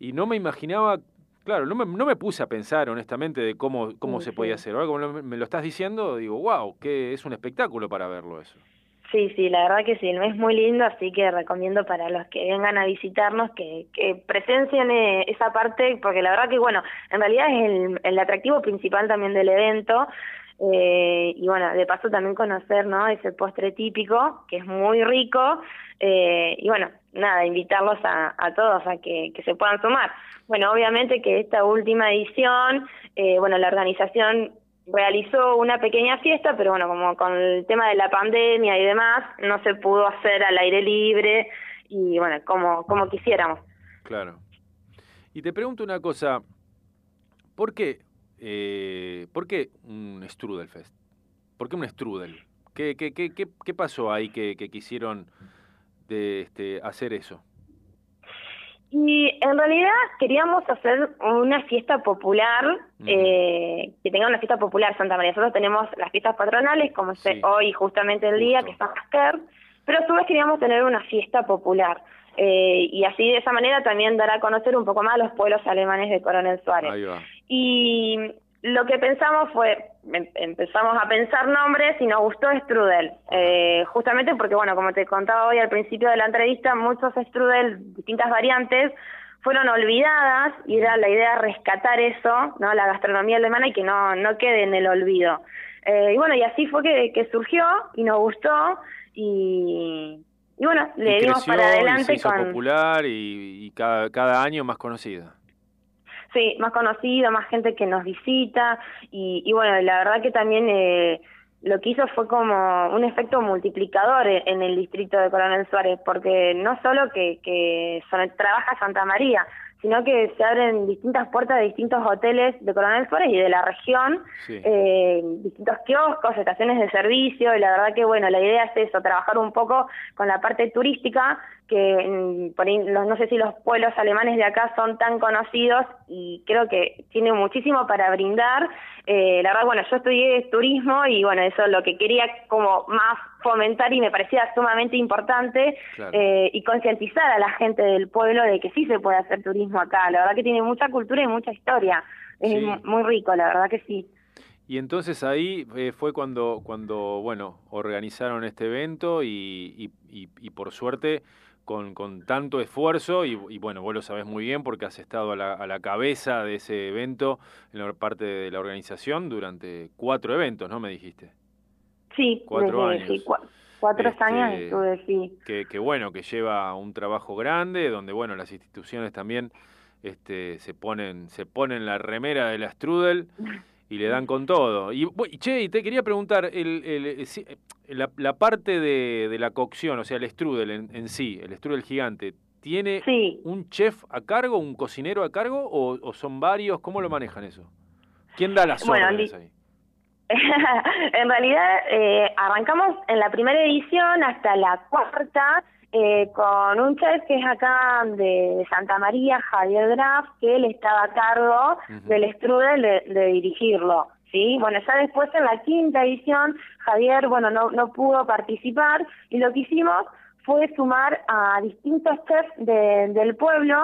y no me imaginaba, claro, no me, no me puse a pensar honestamente de cómo, cómo Sí, se sí. podía hacer. Ahora como lo- me lo estás diciendo, digo, wow, que es un espectáculo para verlo eso. Sí, sí, la verdad que sí, mes es muy lindo, así que recomiendo para los que vengan a visitarnos que, que presencien eh, esa parte, porque la verdad que, bueno, en realidad es el, el atractivo principal también del evento, eh, y bueno, de paso también conocer, ¿no?, ese postre típico, que es muy rico, eh, y bueno, nada, invitarlos a, a todos a que, que se puedan sumar. Bueno, obviamente que esta última edición, eh, bueno, la organización realizó una pequeña fiesta, pero bueno, como con el tema de la pandemia y demás, no se pudo hacer al aire libre y bueno, como, como quisiéramos. Claro. Y te pregunto una cosa, ¿por qué, ¿por qué un Strudelfest? ¿Por qué un Strudel? ¿Qué, qué, qué, qué, qué pasó ahí que, que quisieron de, este, hacer eso? Y en realidad queríamos hacer una fiesta popular, eh, que tenga una fiesta popular Santa María. Nosotros tenemos las fiestas patronales, como es Sí. hoy justamente el día, que es San pero a su vez queríamos tener una fiesta popular. Eh, y así de esa manera también dar a conocer un poco más a los pueblos alemanes de Coronel Suárez. Ahí va. Y lo que pensamos fue, em- empezamos a pensar nombres y nos gustó Strudel, eh, justamente porque, bueno, como te contaba hoy al principio de la entrevista, muchos Strudel, distintas variantes, fueron olvidadas y era la idea rescatar eso, ¿no? La gastronomía alemana y que no, no quede en el olvido. Eh, y bueno, y así fue que, que surgió y nos gustó y, y bueno, le dimos para y se adelante hizo con... popular y, y cada, cada año más conocida. Sí, más conocido, más gente que nos visita y, y bueno, la verdad que también eh, lo que hizo fue como un efecto multiplicador en, en el distrito de Coronel Suárez, porque no solo que, que son- trabaja Santa María, sino que se abren distintas puertas de distintos hoteles de Coronel Suárez y de la región, Sí. eh, distintos kioscos, estaciones de servicio, y la verdad que bueno, la idea es eso, trabajar un poco con la parte turística, que mm, por ahí, no sé si los pueblos alemanes de acá son tan conocidos y creo que tiene muchísimo para brindar. Eh, la verdad, bueno, yo estudié turismo y bueno, eso es lo que quería como más fomentar y me parecía sumamente importante Claro. eh, y concientizar a la gente del pueblo de que sí se puede hacer turismo acá. La verdad que tiene mucha cultura y mucha historia. Es Sí. mu- muy rico, la verdad que sí. Y entonces ahí eh, fue cuando, cuando, bueno, organizaron este evento y, y, y- y por suerte con, con tanto esfuerzo y, y bueno, vos lo sabés muy bien porque has estado a la, a la cabeza de ese evento en la parte de la organización durante cuatro eventos, ¿no? Me dijiste. Sí, Cuatro desde- años. sí, cua- cuatro Este, años estuve, sí. que, que bueno, que lleva un trabajo grande, donde bueno, las instituciones también este, se ponen, se ponen la remera de la Strudel y le dan con todo. Y, che, y te quería preguntar, el, el- eh, eh, la, la parte de, de la cocción, o sea, el Strudel en, en sí, el Strudel gigante, ¿tiene Sí. un chef a cargo, un cocinero a cargo o, o son varios? ¿Cómo lo manejan eso? ¿Quién da las Bueno, órdenes ahí? en realidad eh, arrancamos en la primera edición hasta la cuarta eh, con un chef que es acá de Santa María, Javier Graf, que él estaba a cargo del strudel de, de dirigirlo. ¿sí? Bueno, ya después en la quinta edición, Javier, bueno, no, no pudo participar y lo que hicimos fue sumar a distintos chefs de- del pueblo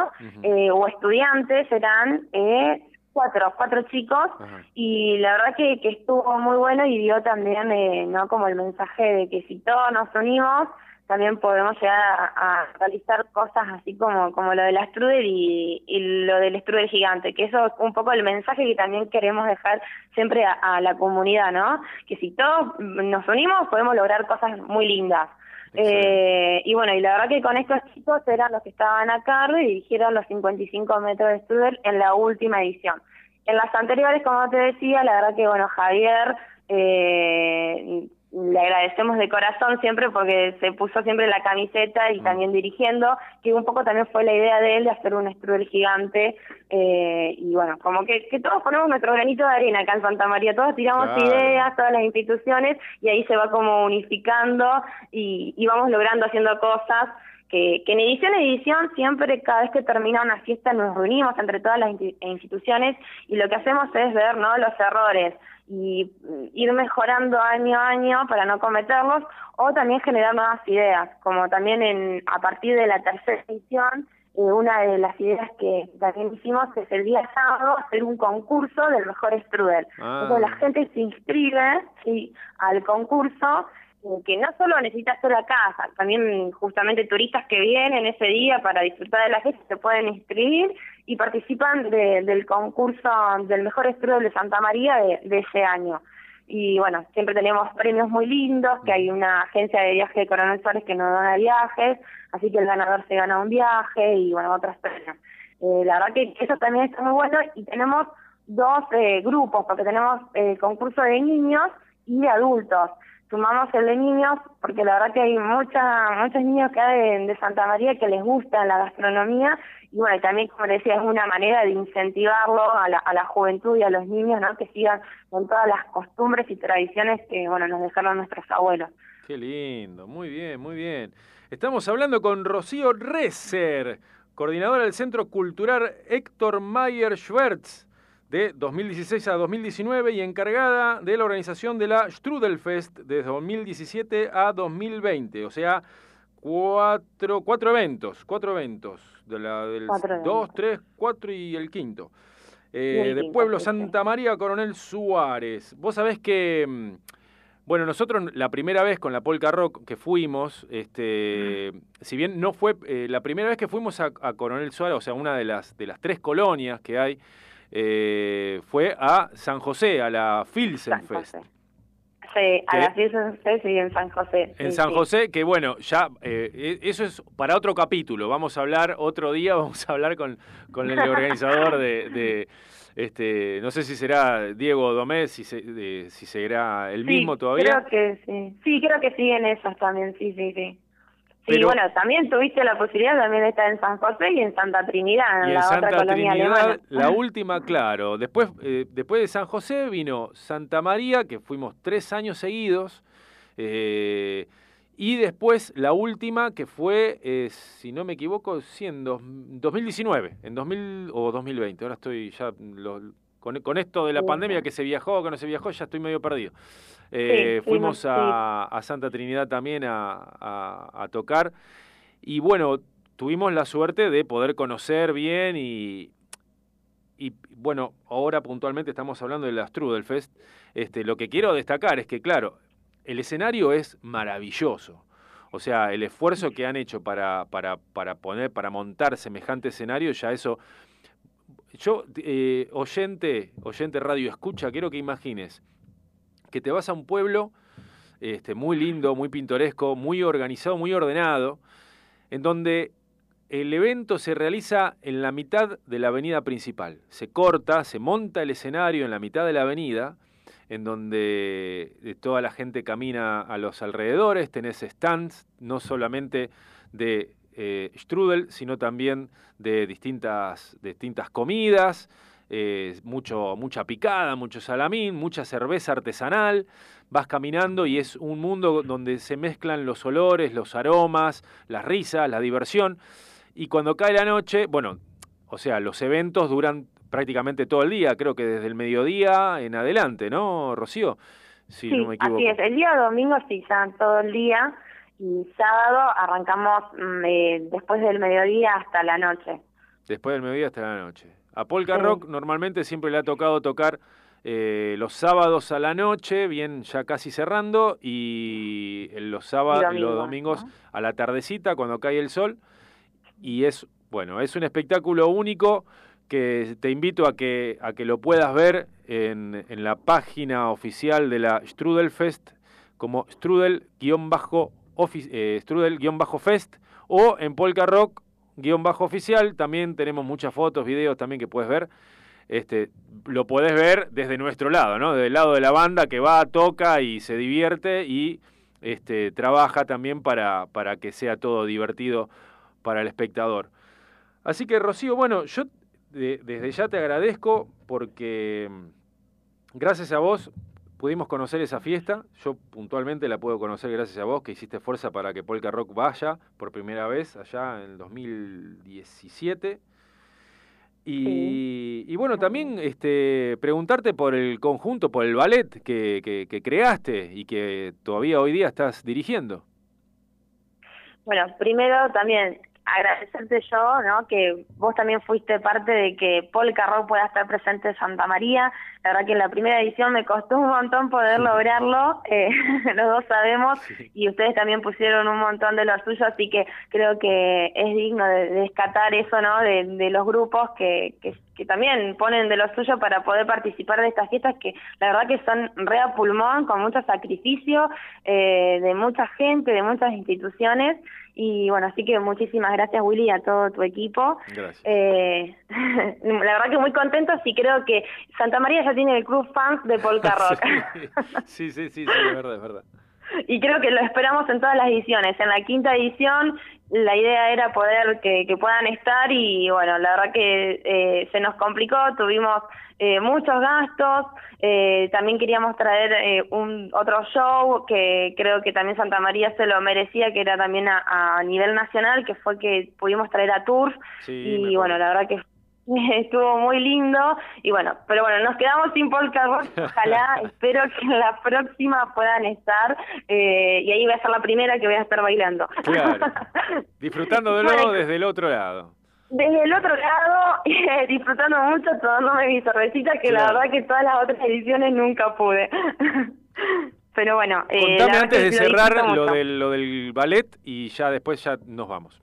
eh, o estudiantes, eran eh, cuatro, cuatro chicos y la verdad que, que estuvo muy bueno y dio también eh, no como el mensaje de que si todos nos unimos también podemos llegar a, a realizar cosas así como como lo de la strudel y, y lo del strudel gigante que eso es un poco el mensaje que también queremos dejar siempre a, a la comunidad no que si todos nos unimos podemos lograr cosas muy lindas. Eh, y bueno, y la verdad que con estos chicos eran los que estaban a cargo y dirigieron los 55 metros de Strudel en la última edición. En las anteriores, como te decía, la verdad que, bueno, Javier eh, le agradecemos de corazón siempre porque se puso siempre la camiseta y también dirigiendo, que un poco también fue la idea de él de hacer un strudel gigante eh, y bueno, como que, que todos ponemos nuestro granito de arena acá en Santa María, todos tiramos Claro. ideas, todas las instituciones y ahí se va como unificando y, y vamos logrando haciendo cosas que, que en edición a edición siempre cada vez que termina una fiesta nos reunimos entre todas las insti- instituciones y lo que hacemos es ver no los errores y mm, ir mejorando año a año para no cometerlos o también generar nuevas ideas, como también en a partir de la tercera edición eh, una de las ideas que también hicimos es el día sábado hacer un concurso del mejor strudel. Ah. Entonces la gente se inscribe sí, al concurso eh, que no solo necesita hacer la casa, también justamente turistas que vienen ese día para disfrutar de la fiesta se pueden inscribir y participan de- del concurso del mejor strudel de Santa María de, ese año. Y bueno, siempre tenemos premios muy lindos, que hay una agencia de viaje de Coronel Suárez que nos dona viajes, así que el ganador se gana un viaje y bueno, otros premios. Eh, la verdad que eso también está muy bueno y tenemos dos eh, grupos, porque tenemos el concurso de niños y de adultos. Sumamos el de niños porque la verdad que hay mucha, muchos niños que hay de Santa María que les gusta la gastronomía y bueno, también como decía, es una manera de incentivarlo a la, a la juventud y a los niños, ¿no? Que sigan con todas las costumbres y tradiciones que, bueno, nos dejaron nuestros abuelos. Qué lindo, muy bien, muy bien. Estamos hablando con Rocío Reser, coordinadora del Centro Cultural Héctor Mayer Schwertz de 2016 a 2019 y encargada de la organización de la Strudelfest de 2017 a 2020, o sea, cuatro, cuatro eventos, cuatro eventos, de la, del Cuatro eventos. dos, tres, cuatro y el quinto. Eh, Y el de quinto, Pueblo. Santa María Coronel Suárez. Vos sabés que, mm, bueno, nosotros la primera vez con la Polka Rock que fuimos, este, si bien no fue eh, la primera vez que fuimos a, a Coronel Suárez, o sea, una de las, de las tres colonias que hay, eh, fue a San José, a la Filsenfest. A ¿Qué? las 10 sí, en San José. En sí, San sí. José, que bueno, ya eh, e- eso es para otro capítulo. Vamos a hablar otro día, vamos a hablar con, con el organizador de, de, este, no sé si será Diego Domés, si, se- de- si será el Sí, mismo todavía. Creo que sí. Sí, creo que siguen esas también, sí, sí, sí. Sí, Pero- bueno, también tuviste la posibilidad también de estar en San José y en Santa Trinidad, en, Y en la Santa otra colonia Trinidad, alemana. la última, claro. Después, eh, después de San José vino Santa María, que fuimos tres años seguidos. eh, y después la última, que fue, eh, si no me equivoco, sí, en dos- 2019, en 2000 o 2020. Ahora estoy ya lo- con, con esto de la Sí, pandemia, que se viajó, que no se viajó, ya estoy medio perdido. Eh, Sí, fuimos a, a Santa Trinidad también a, a- a tocar. Y bueno, tuvimos la suerte de poder conocer bien y, y bueno, ahora puntualmente estamos hablando de la Strudelfest. Este, lo que quiero destacar es que, claro, el escenario es maravilloso. O sea, el esfuerzo que han hecho para, para, para poner, para montar semejante escenario, ya eso. Yo, eh, oyente, oyente radio escucha, quiero que imagines que te vas a un pueblo este, muy lindo, muy pintoresco, muy organizado, muy ordenado, en donde el evento se realiza en la mitad de la avenida principal. Se corta, se monta el escenario en la mitad de la avenida, en donde eh, toda la gente camina a los alrededores, tenés stands, no solamente de eh, strudel, sino también de distintas, distintas comidas, eh, mucho, mucha picada, mucho salamín, mucha cerveza artesanal. Vas caminando y es un mundo donde se mezclan los olores, los aromas, las risas, la diversión. Y cuando cae la noche, bueno, o sea, los eventos duran prácticamente todo el día, creo que desde el mediodía en adelante, ¿no, Rocío? Si Sí, no me equivoco. así es. El día domingo sí, ya todo el día y sábado arrancamos mm, eh, después del mediodía hasta la noche. Después del mediodía hasta la noche. A Polka Sí. Rock normalmente siempre le ha tocado tocar eh, los sábados a la noche, bien ya casi cerrando, y los sábados, Y domingos, los domingos a la tardecita cuando cae el sol. Y es, bueno, es un espectáculo único que te invito a que, a que lo puedas ver en, en la página oficial de la Strudelfest como ofi- eh, strudel-fest o en Polka Rock-oficial. También tenemos muchas fotos, videos también que puedes ver. Este, lo podés ver desde nuestro lado, ¿no? Desde lado de la banda que va, toca y se divierte y este, trabaja también para, para que sea todo divertido para el espectador. Así que, Rocío, bueno, yo de- desde ya te agradezco porque mm, gracias a vos pudimos conocer esa fiesta. Yo puntualmente la puedo conocer gracias a vos que hiciste fuerza para que Polka Rock vaya por primera vez allá en el 2017. Y, y bueno, también este, preguntarte por el conjunto, por el ballet que, que- que creaste y que todavía hoy día estás dirigiendo. Bueno, primero también agradecerte yo, ¿no? Que vos también fuiste parte de que Polka Rock pueda estar presente en Santa María. La verdad que en la primera edición me costó un montón poder lograrlo, eh, los dos sabemos, y ustedes también pusieron un montón de lo suyo, así que creo que es digno de, de eso, ¿no? De, de los grupos que, que, que también ponen de lo suyo para poder participar de estas fiestas que la verdad que son re a pulmón, con mucho sacrificio eh, de mucha gente, de muchas instituciones. Y bueno, así que muchísimas gracias Willy y a todo tu equipo. Gracias. Eh, la verdad que muy contentos y creo que Santa María ya tiene el club fans de Polka Rock. Sí, sí, sí, sí, es verdad, es verdad. y creo que lo esperamos en todas las ediciones. En la quinta edición la idea era poder que, que puedan estar y bueno, la verdad que eh, se nos complicó, tuvimos eh, muchos gastos, eh, también queríamos traer eh, un otro show que creo que también Santa María se lo merecía, que era también a, a nivel nacional, que fue que pudimos traer a Turf Sí, y bueno, la verdad que estuvo muy lindo y bueno, pero bueno, nos quedamos sin Rock, ojalá, espero que en la próxima puedan estar eh, y ahí va a ser la primera que voy a estar bailando. Claro. Disfrutándolo Bueno, desde el otro lado. Desde el otro lado, eh, disfrutando mucho, tomándome mi cervecita, que la verdad que todas las otras ediciones nunca pude. Pero bueno, eh, Contame antes de cerrar lo del, lo del ballet y ya después ya nos vamos.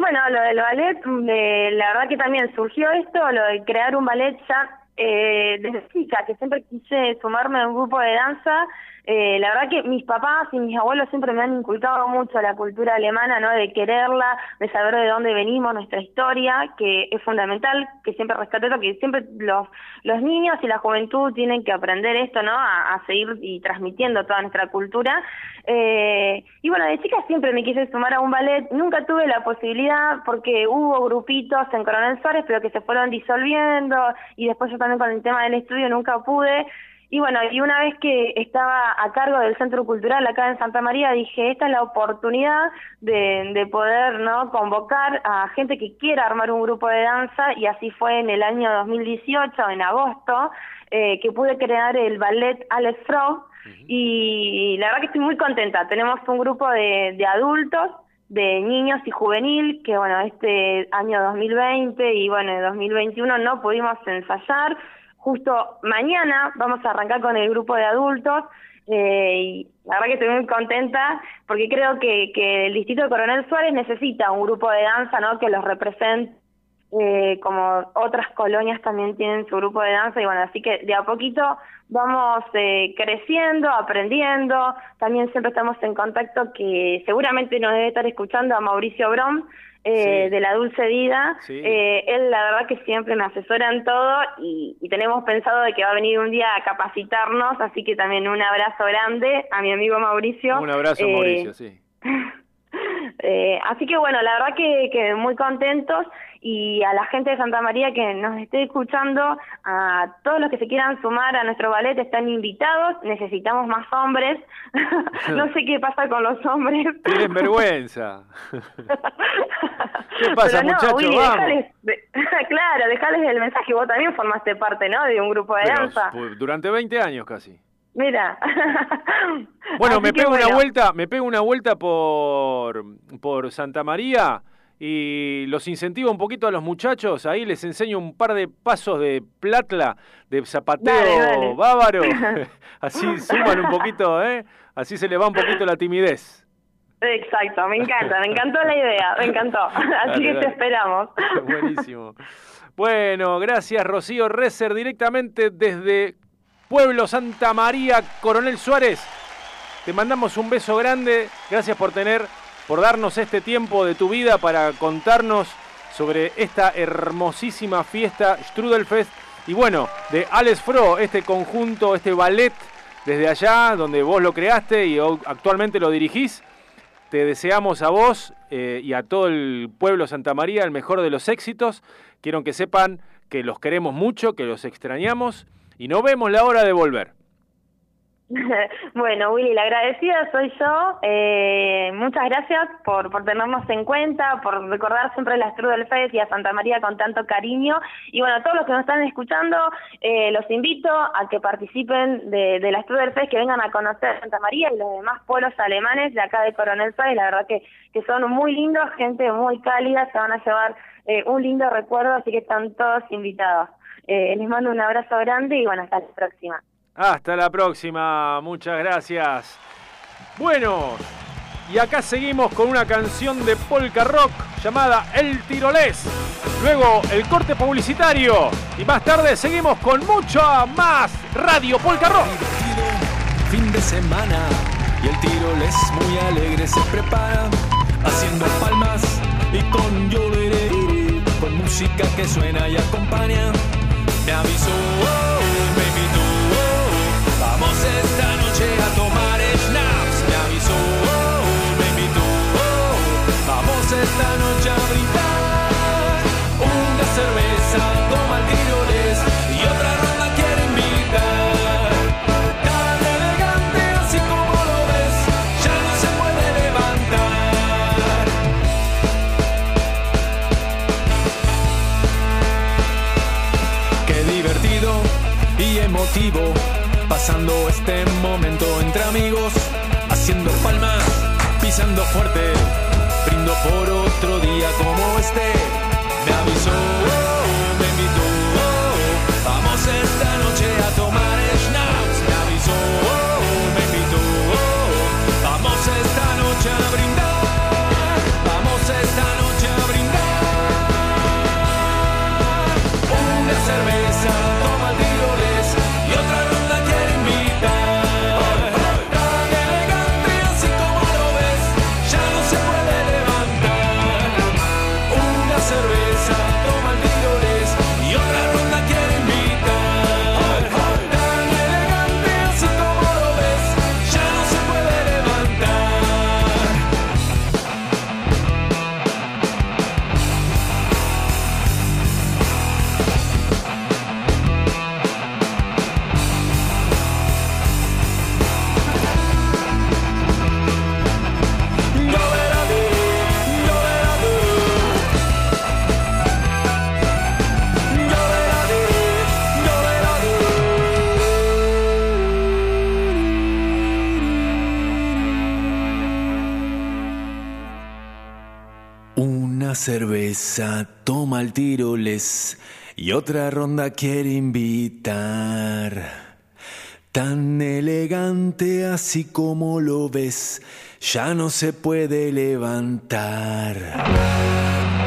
Bueno, lo del ballet, de- la verdad que también surgió esto, lo de crear un ballet ya eh, desde chica, que siempre quise sumarme a un grupo de danza. Eh, la verdad que mis papás y mis abuelos siempre me han inculcado mucho la cultura alemana, ¿no? De quererla, de saber de dónde venimos, nuestra historia, que es fundamental, que siempre rescate eso, que siempre los, los niños y la juventud tienen que aprender esto, ¿no? A, a seguir y transmitiendo toda nuestra cultura. Eh, y bueno, de chica siempre me quise sumar a un ballet, nunca tuve la posibilidad porque hubo grupitos en Coronel Suárez, pero que se fueron disolviendo y después yo también con el tema del estudio nunca pude. Y bueno, y una vez que estaba a cargo del Centro Cultural acá en Santa María, dije, esta es la oportunidad de, de poder no convocar a gente que quiera armar un grupo de danza y así fue en el año 2018, en agosto, eh, que pude crear el ballet Alex Frog y la verdad que estoy muy contenta. Tenemos un grupo de, de adultos, de niños y juvenil, que bueno, este año 2020 y bueno, en 2021 no pudimos ensayar. Justo mañana vamos a arrancar con el grupo de adultos eh, y la verdad que estoy muy contenta porque creo que, que el Distrito de Coronel Suárez necesita un grupo de danza ¿no? que los represente eh, como otras colonias también tienen su grupo de danza y bueno, así que de a poquito vamos eh, creciendo, aprendiendo, también siempre estamos en contacto que seguramente nos debe estar escuchando a Mauricio Brom eh, Sí. de La Dulce Vida, Sí. Eh, él la verdad que siempre me asesora en todo y, y tenemos pensado de que va a venir un día a capacitarnos, así que también un abrazo grande a mi amigo Mauricio. Un abrazo, Eh, Mauricio, sí. eh, así que bueno, la verdad que, que muy contentos y a la gente de Santa María que nos esté escuchando, a todos los que se quieran sumar a nuestro ballet están invitados, necesitamos más hombres, no sé qué pasa con los hombres. Tienen vergüenza. ¿Qué pasa, no, muchachos? Willy, Vamos. dejales- de- claro, dejales el mensaje, vos también formaste parte, ¿no? De un grupo de Pero, danza. durante 20 años casi. Mira. Bueno, Así me pego una vuelta, me pego una vuelta por, por Santa María y los incentivo un poquito a los muchachos, ahí les enseño un par de pasos de platla, de zapateo Dale, dale. bávaro, así suman un poquito, ¿eh? Así se les va un poquito la timidez. Exacto, me encanta, me encantó la idea, me encantó. Así Dale, que te esperamos. Buenísimo. Bueno, gracias Rocío Reser directamente desde Pueblo Santa María, Coronel Suárez. Te mandamos un beso grande. Gracias por tener, por darnos este tiempo de tu vida para contarnos sobre esta hermosísima fiesta Strudelfest. Y bueno, de Alex Fro, este conjunto, este ballet desde allá, donde vos lo creaste y actualmente lo dirigís. Te deseamos a vos eh, y a todo el pueblo Santa María el mejor de los éxitos. Quiero que sepan que los queremos mucho, que los extrañamos y no vemos la hora de volver. bueno, Willy, la agradecida soy yo. Eh, muchas gracias por, por tenernos en cuenta, por recordar siempre la del Fest y a Santa María con tanto cariño. Y bueno, a todos los que nos están escuchando, eh, los invito a que participen de, de la del Fest, que vengan a conocer Santa María y los demás pueblos alemanes de acá de Coronel Suárez. La verdad que, que son muy lindos, gente muy cálida, se van a llevar eh, un lindo recuerdo, así que están todos invitados. Eh, les mando un abrazo grande y bueno, hasta la próxima. Hasta la próxima, muchas gracias. Bueno, y acá seguimos con una canción de polka rock llamada El Tirolés. Luego el corte publicitario y más tarde seguimos con mucho más Radio Polka Rock. Fin de semana y el tirolés muy alegre se prepara haciendo palmas y con lloveré con música que suena y acompaña. Me avisó, oh, me invitó Vamos esta noche a tomar schnapps, me avisó, oh, me invitó. Vamos esta noche pasando este momento entre amigos, haciendo palmas, pisando fuerte, brindo por otro día como este. Me avisó, Cerveza toma el tiroles y otra ronda quiere invitar. Tan elegante así como lo ves, ya no se puede levantar.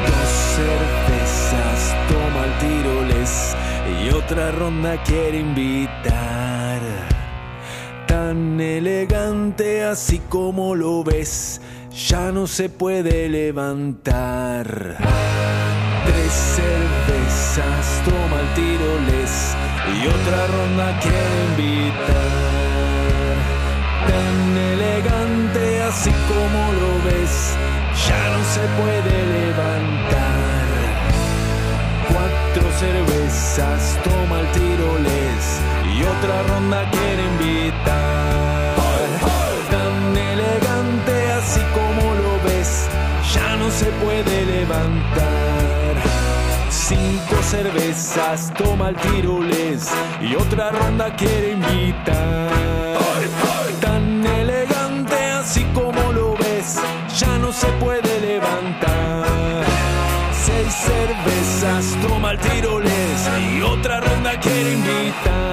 Dos cervezas toma el tiroles y otra ronda quiere invitar. Tan elegante así como lo ves, ya no se puede levantar. Tres cervezas toma el tiroles y otra ronda quiere invitar. Tan elegante así como lo ves, ya no se puede levantar. Cuatro cervezas toma el tiroles y otra ronda quiere invitar. Levantar. Cinco cervezas toma el tiroles y otra ronda quiere invitar. Tan elegante así como lo ves, ya no se puede levantar. Seis cervezas toma el tiroles y otra ronda quiere invitar.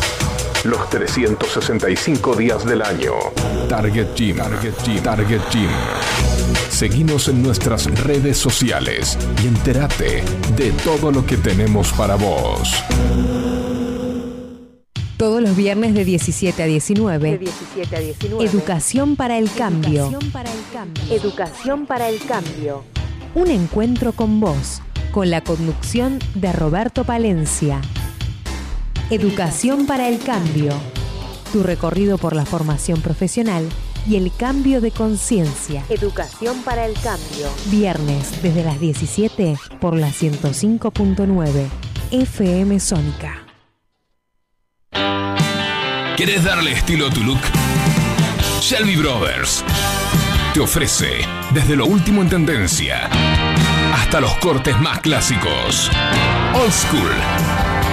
Los 365 días del año. Target Gym. Target Gym. Target Gym. Seguinos en nuestras redes sociales y entérate de todo lo que tenemos para vos. Todos los viernes de 17 a 19. De 17 a 19. Educación para el cambio. Educación para el cambio. Educación para el cambio. Un encuentro con vos, con la conducción de Roberto Palencia. Educación para el cambio. Tu recorrido por la formación profesional y el cambio de conciencia. Educación para el cambio. Viernes desde las 17 por la 105.9 FM Sónica. ¿Querés darle estilo a tu look? Shelby Brothers te ofrece desde lo último en tendencia hasta los cortes más clásicos. Old School.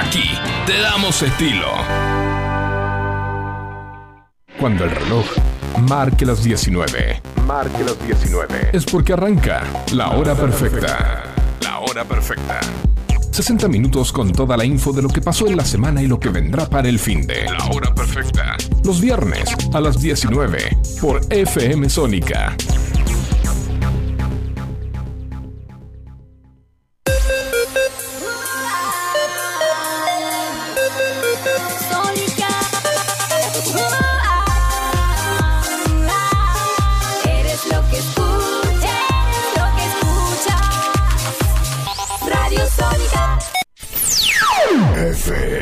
Aquí te damos estilo. Cuando el reloj marque las 19. Marque las 19. Es porque arranca la hora perfecta. La hora perfecta. 60 minutos con toda la info de lo que pasó en la semana y lo que vendrá para el fin de La hora perfecta. Los viernes a las 19 por FM Sónica.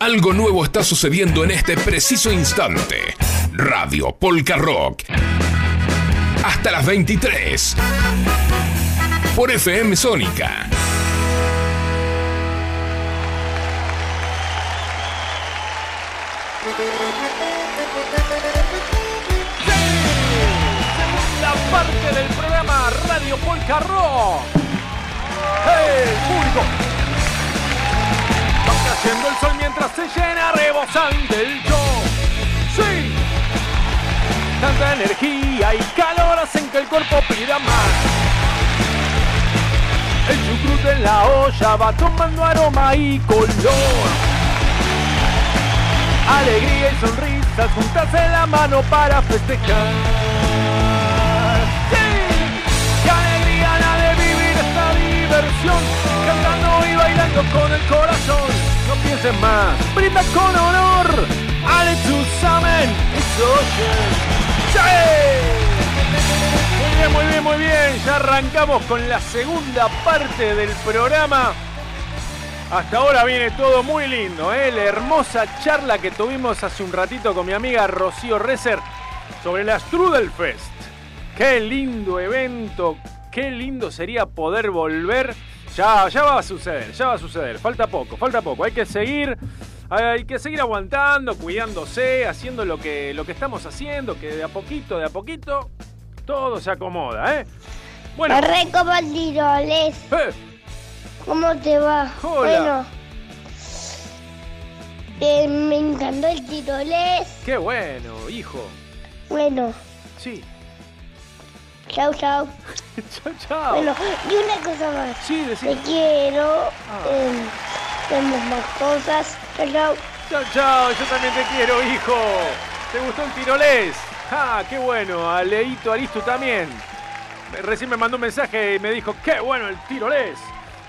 Algo nuevo está sucediendo en este preciso instante. Radio Polka Rock. Hasta las 23. Por FM Sónica. Segunda parte del programa Radio Polka Rock. ¡Hey, público! Creciendo el sol mientras se llena rebosante el show. ¡Sí! Tanta energía y calor hacen que el cuerpo pida más. El chucrut en la olla va tomando aroma y color. Alegría y sonrisas juntas en la mano para festejar. ¡Sí! ¡Qué alegría la de vivir esta diversión! Cantando y bailando con el corazón. No pienses más, brinda con honor. Alle zusammen. Muy bien, muy bien, muy bien. Ya arrancamos con la segunda parte del programa. Hasta ahora viene todo muy lindo, ¿eh? La hermosa charla que tuvimos hace un ratito con mi amiga Rocío Rezer sobre la Strudelfest. Qué lindo evento, qué lindo sería poder volver. Ya, ya va a suceder, ya va a suceder. Falta poco, falta poco. Hay que seguir, hay que seguir aguantando, cuidándose, haciendo lo que, lo que estamos haciendo, que de a poquito, de a poquito, todo se acomoda, ¿eh? Bueno. Re como el tiroles. Eh, ¿Cómo te va? Hola. Bueno. eh, me encantó el tiroles. qué bueno, hijo. Bueno, Sí. Chau, chau. chao, chao. Bueno, y una cosa más. Sí, Te quiero. eh, tenemos más cosas. Chau, chau. Chao, chao, yo también te quiero, hijo. ¿Te gustó el tirolés? ¡Ah, qué bueno! A Leito Aristu también. Recién me mandó un mensaje y me dijo, ¡qué bueno el tirolés!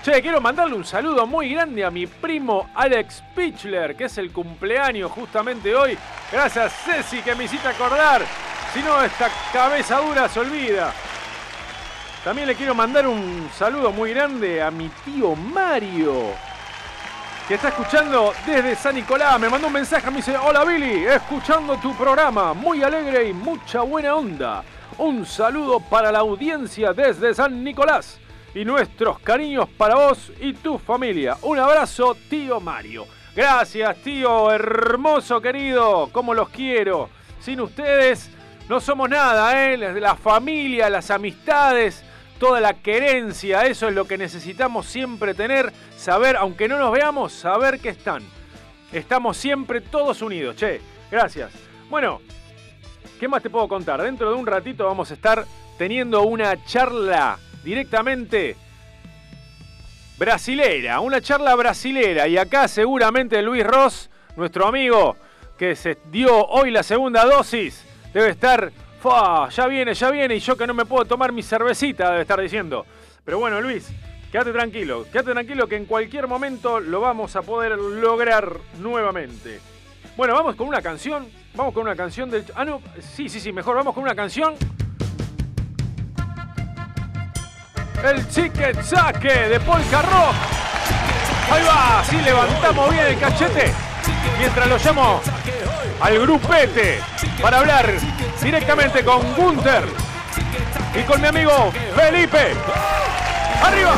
Che, quiero mandarle un saludo muy grande a mi primo Alex Pichler, que es el cumpleaños justamente hoy. Gracias, Ceci, que me hiciste acordar. Si no, esta cabeza dura se olvida. También le quiero mandar un saludo muy grande a mi tío Mario, que está escuchando desde San Nicolás. Me mandó un mensaje, me dice, hola Billy, escuchando tu programa, muy alegre y mucha buena onda. Un saludo para la audiencia desde San Nicolás y nuestros cariños para vos y tu familia. Un abrazo, tío Mario. Gracias, tío, hermoso querido, como los quiero. Sin ustedes no somos nada, ¿eh? La familia, las amistades, toda la querencia, eso es lo que necesitamos siempre tener, saber, aunque no nos veamos, saber que están. Estamos siempre todos unidos, che. Gracias. Bueno, ¿qué más te puedo contar? Dentro de un ratito vamos a estar teniendo una charla directamente brasilera, una charla brasilera. Y acá seguramente Luis Ross, nuestro amigo, que se dio hoy la segunda dosis, debe estar, "Fua, ya viene, ya viene, y yo que no me puedo tomar mi cervecita, debe estar diciendo. Pero bueno, Luis, quédate tranquilo, quédate tranquilo que en cualquier momento lo vamos a poder lograr nuevamente. Bueno, vamos con una canción, vamos con una canción del... Ah, no, sí, sí, sí, mejor vamos con una canción. El Chicken Saque de Polka Rock. Ahí va, así levantamos bien el cachete. Mientras lo llamo al grupete para hablar directamente con Gunther y con mi amigo Felipe. ¡Arriba!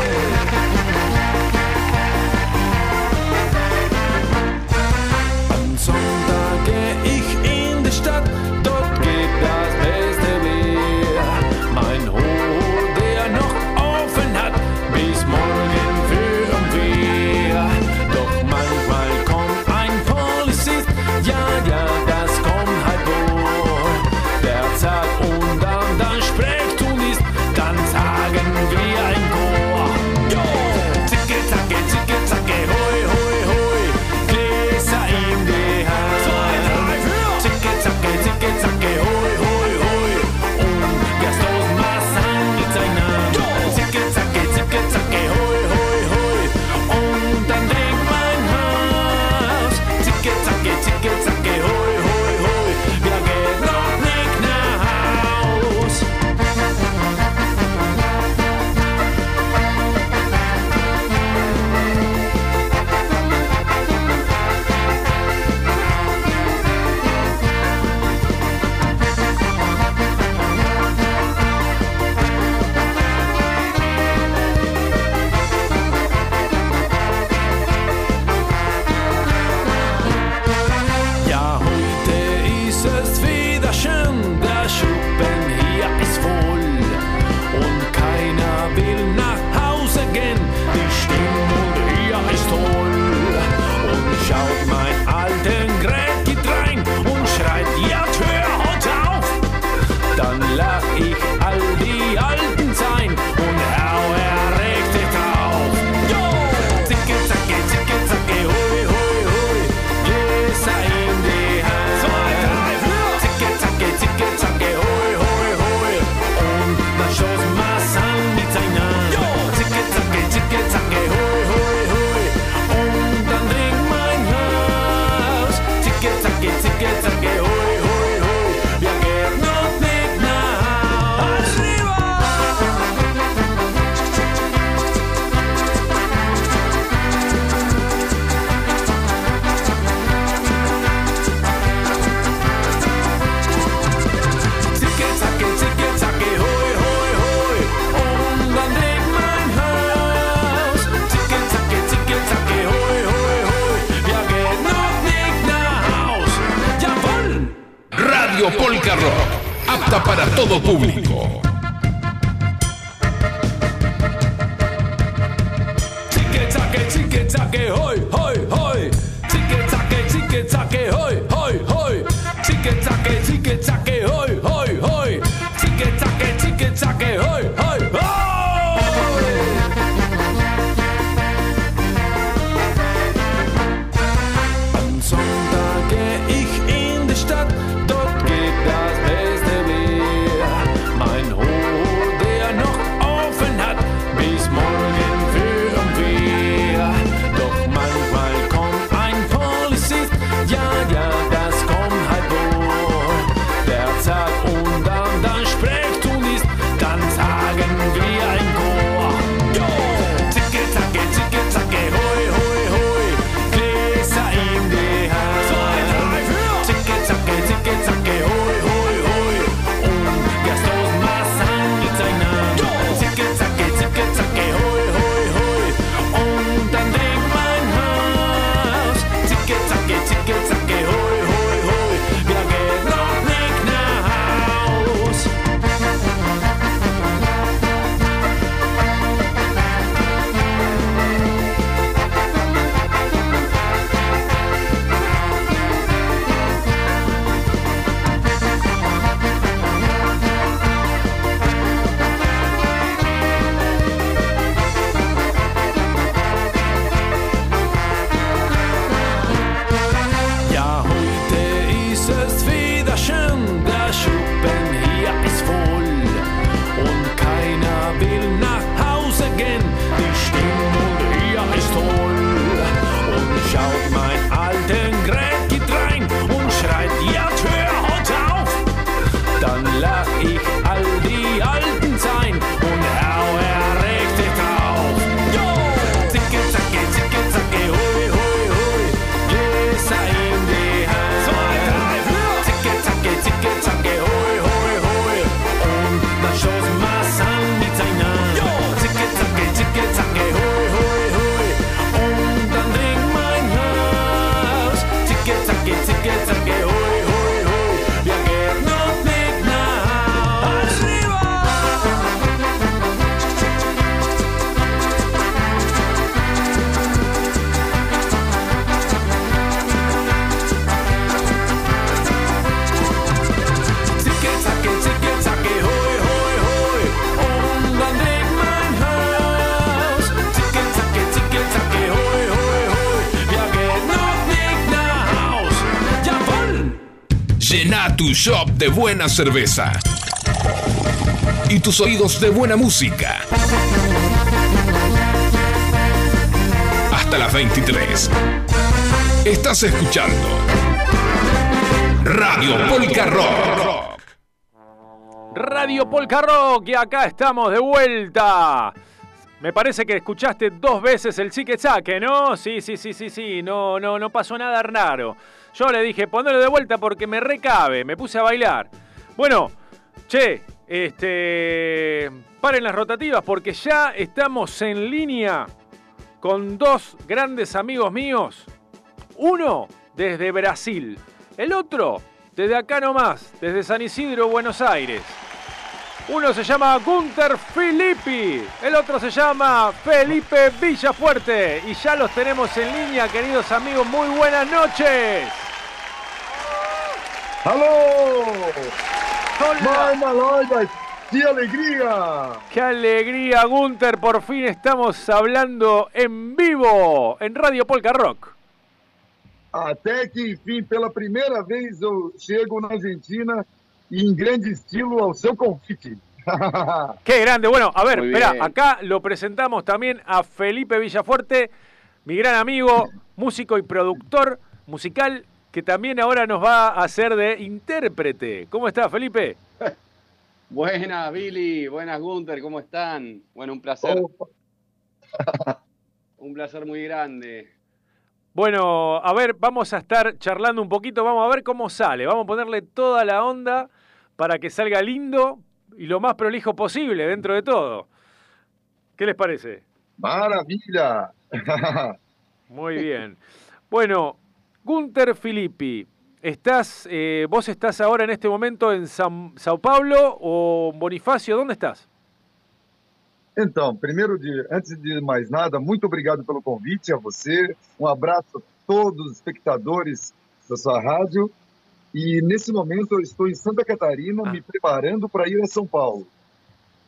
Shop de buena cerveza y tus oídos de buena música. Hasta las 23. Estás escuchando Radio Polka Rock. Radio Polka Rock y acá estamos de vuelta. Me parece que escuchaste dos veces el chique chaque, ¿no? Sí, sí, sí, sí, sí, no, no, no pasó nada raro. Yo le dije, ponelo de vuelta porque me recabe, me puse a bailar. Bueno, che, este, paren las rotativas porque ya estamos en línea con dos grandes amigos míos. Uno desde Brasil, el otro desde acá nomás, desde San Isidro, Buenos Aires. Uno se llama Gunter Filippi, el otro se llama Felipe Villafuerte. Y ya los tenemos en línea, queridos amigos. Muy buenas noches. ¡Aló! ¡Mamá Loida! ¡Qué alegría! ¡Qué alegría, Gunter! Por fin estamos hablando en vivo en Radio Polka Rock. Até que, enfim, pela primeira vez eu chego na Argentina e em grande estilo ao seu convite. ¡Qué grande! Bueno, a ver, espera, acá lo presentamos también a Felipe Villafuerte, mi gran amigo, músico y productor musical, que también ahora nos va a hacer de intérprete. ¿Cómo está, Felipe? Buenas, Billy. Buenas, Gunter. ¿Cómo están? Bueno, un placer. Un placer muy grande. Bueno, a ver, vamos a estar charlando un poquito, vamos a ver cómo sale, vamos a ponerle toda la onda para que salga lindo y lo más prolijo posible dentro de todo. ¿Qué les parece? Maravilha! Muy bien. Bueno, Gunter Filippi, estás, eh, vos estás ahora en este momento en São, Sao Paulo o Bonifacio, ¿dónde estás? Então, primeiro de, antes de mais nada, muito obrigado pelo convite a você. Um abraço a todos os espectadores da sua rádio. E nesse momento eu estou em Santa Catarina, me preparando para ir a São Paulo.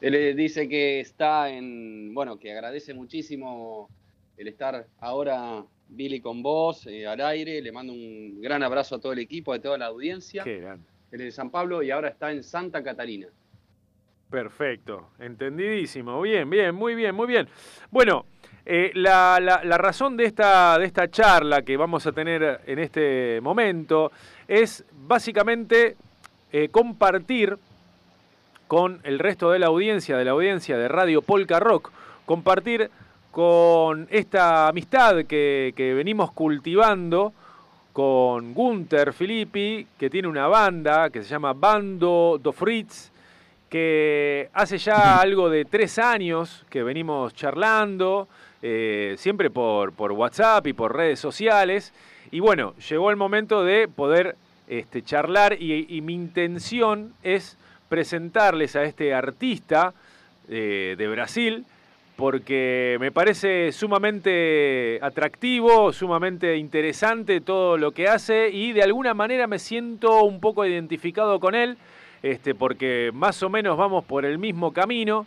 Él dice que está en, bueno, que agradece muchísimo el estar ahora Billy con vos eh, al aire. Le mando un gran abrazo a todo el equipo, a toda la audiencia. Qué grande. Él es de San Pablo y ahora está en Santa Catarina. Perfecto, entendidísimo. Bien, bien, muy bien, muy bien. Bueno, eh, la, la- la razón de esta, de esta charla que vamos a tener en este momento es básicamente eh, compartir con el resto de la audiencia, de la audiencia de Radio Polka Rock, compartir con esta amistad que, que venimos cultivando con Gunther Filippi, que tiene una banda que se llama Bando do Fritz, que hace ya algo de tres años que venimos charlando, eh, siempre por, por WhatsApp y por redes sociales. Y bueno, llegó el momento de poder este, charlar y, mi intención es presentarles a este artista eh, de Brasil, porque me parece sumamente atractivo, sumamente interesante todo lo que hace y de alguna manera me siento un poco identificado con él, este, porque más o menos vamos por el mismo camino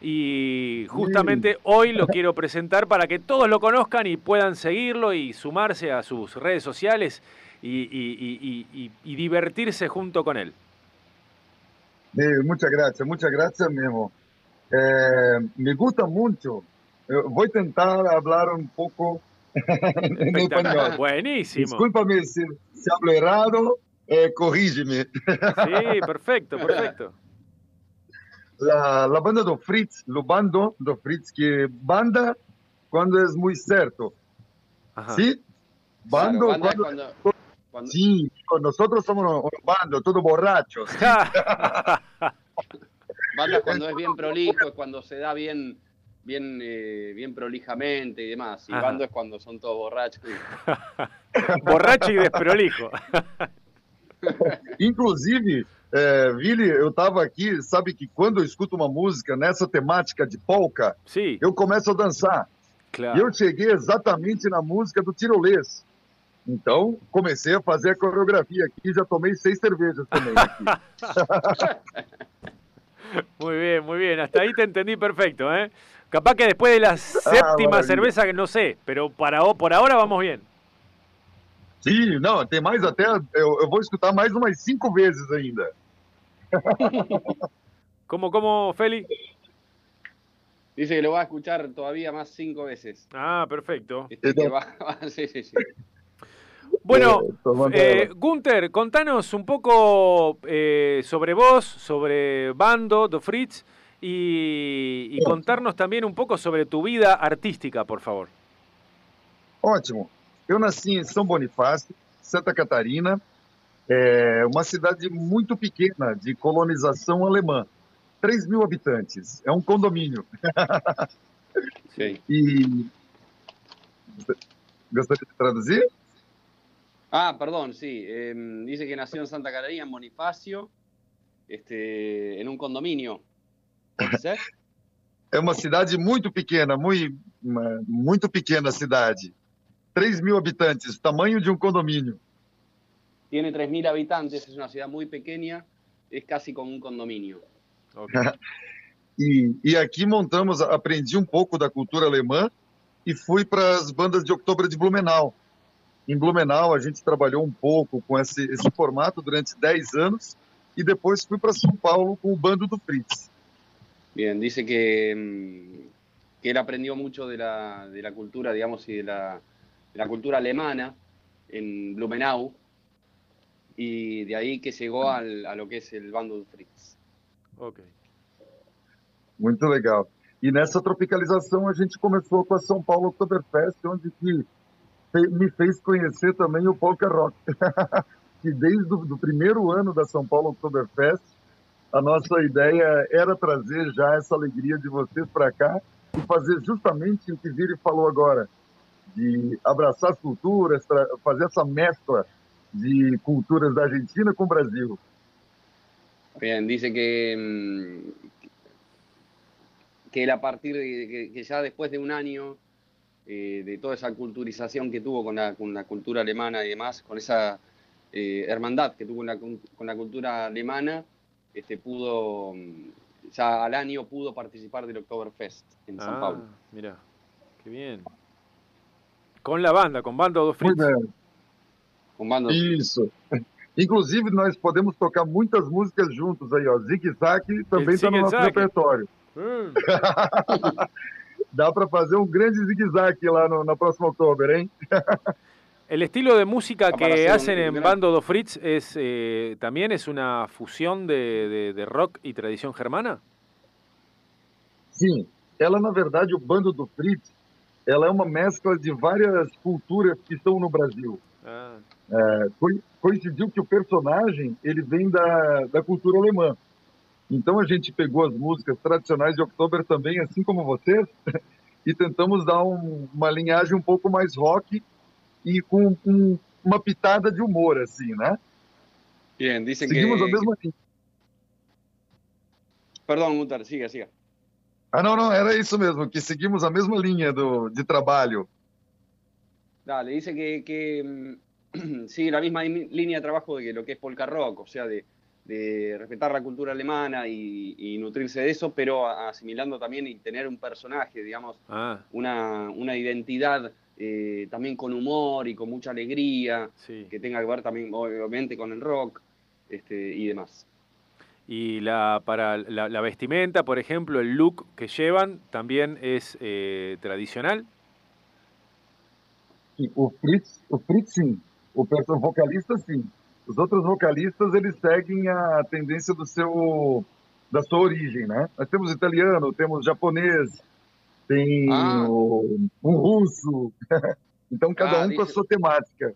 y justamente hoy lo quiero presentar para que todos lo conozcan y puedan seguirlo y sumarse a sus redes sociales y, y- y- y- y- y divertirse junto con él. Eh, muchas gracias, muchas gracias mesmo. Eh, me gusta mucho. Eu vou tentar hablar um pouco em espanhol. Buenísimo. Desculpa-me se, se hablo errado, eh, corrígeme. Sí, perfecto, perfecto. La, la banda do Fritz, lo bando do Fritz, que banda quando é muito certo. Ajá. ¿Sí? Bando Claro, banda es cuando, cuando- cuando- Sí, nosotros somos un, un bando, todos borrachos. Banda es cuando es bien prolijo, es cuando se da bien, bien, eh, bien prolijamente y demás. Y Ajá. bando es cuando son todos borrachos. Borracho y desprolijo. Inclusive, é, Vili, eu estava aqui, sabe que quando eu escuto uma música nessa temática de polka, Sim. eu começo a dançar. Claro. E eu cheguei exatamente na música do tirolês. Então, comecei a fazer a coreografia aqui, já tomei seis cervejas também. Aqui. Muy bien, muy bien. Hasta ahí te entendí perfecto, ¿eh? Capaz que después de la séptima maravilla. cerveza, que no sé, pero para, por ahora vamos bien. Sim, não, tem mais até. Eu, eu vou escutar mais umas cinco vezes ainda. ¿Cómo, cómo, Feli? Dice que lo va a escuchar todavía más cinco veces. Ah, perfecto. Este, que va- sí, sí, sí. Bueno, Eh, eh, Gunther, contanos un poco eh, sobre vos, sobre Bando, Do Fritz, y, y contarnos también un poco sobre tu vida artística, por favor. Ótimo. Eu nasci em São Bonifácio, Santa Catarina, é uma cidade muito pequena de colonização alemã. 3 mil habitantes. É um condomínio. E. Gostaria de traduzir? Ah, perdón, sí. eh, dice que nació en Santa Catarina, en Bonifacio, este, en un condominio. ¿Puede ser? É uma cidade muito pequena, muito, muito pequena cidade. 3 mil habitantes, tamanho de um condomínio. Tiene 3.000 habitantes, es una ciudad muy pequeña, es casi como un condominio. E, e aqui montamos, aprendi um pouco da cultura alemã e fui para as bandas de outubro de Blumenau. Em Blumenau, a gente trabalhou um pouco com esse, esse formato durante 10 anos e depois fui para São Paulo com o bando do Fritz. Bien, dice que, mm, que él aprendió mucho de la, de la cultura, digamos, y de la, de la cultura alemana en Blumenau, y de ahí que llegó al- a lo que es el bando de Fritz. Ok. Muito legal. E nessa tropicalização a gente começou com a São Paulo Oktoberfest, onde que me fez conhecer também o polka rock. que desde o do primeiro ano da São Paulo Oktoberfest, a nossa ideia era trazer já essa alegria de vocês para cá e fazer justamente o que Viri falou agora, de abraçar as culturas, fazer essa mescla de culturas da Argentina com o Brasil. Bien, dice que, mm, que él a partir de que, que ya después de un año eh, de toda esa culturización que tuvo con la, con la cultura alemana y demás, con esa eh, hermandad que tuvo con la, con la cultura alemana, este, pudo, mm, ya al año pudo participar del Oktoberfest en San Ah, Pablo. mira, qué bien. Con la banda, con Banda do Fritz. Isso. Inclusive, nós podemos tocar muitas músicas juntos aí, ó. Zig Zag também está no nosso repertório. Hum. Dá para fazer um grande zigue-zague lá no, na próxima outubro, hein? El estilo de música que hacen en Bando do Fritz es eh, también es una fusión de, de- de rock y tradición germana. Sim, ela na verdade, o bando do Fritz, ela é uma mescla de várias culturas que estão no Brasil. Ah, É, coi- coincidiu que o personagem ele vem da, da cultura alemã. Então a gente pegou as músicas tradicionais de Oktober também, assim como vocês, e tentamos dar um- uma linhagem um pouco mais rock e com, com uma pitada de humor, assim, né? Bien, dicen que... Seguimos a mesma linha. Perdón, Gunter, siga, siga. Ah, não, não, era isso mesmo, que seguimos a mesma linha do, de trabalho. Dale, dice que, que, sigue la misma línea de trabajo de que lo que es polka rock, o sea, de, de respetar la cultura alemana y, y nutrirse de eso, pero asimilando también y tener un personaje, digamos, ah, una, una identidad eh, también con humor y con mucha alegría, sí. que tenga que ver también obviamente con el rock este, y demás. Y la para la, la vestimenta, por ejemplo, el look que llevan también es eh, tradicional. O Fritz, o vocalista sim. Os outros vocalistas eles seguem a tendência do seu da sua origem, né? Nós temos italiano, temos japonês, tem Ah. o, um russo. então cada Ah, um com a dice- sua temática.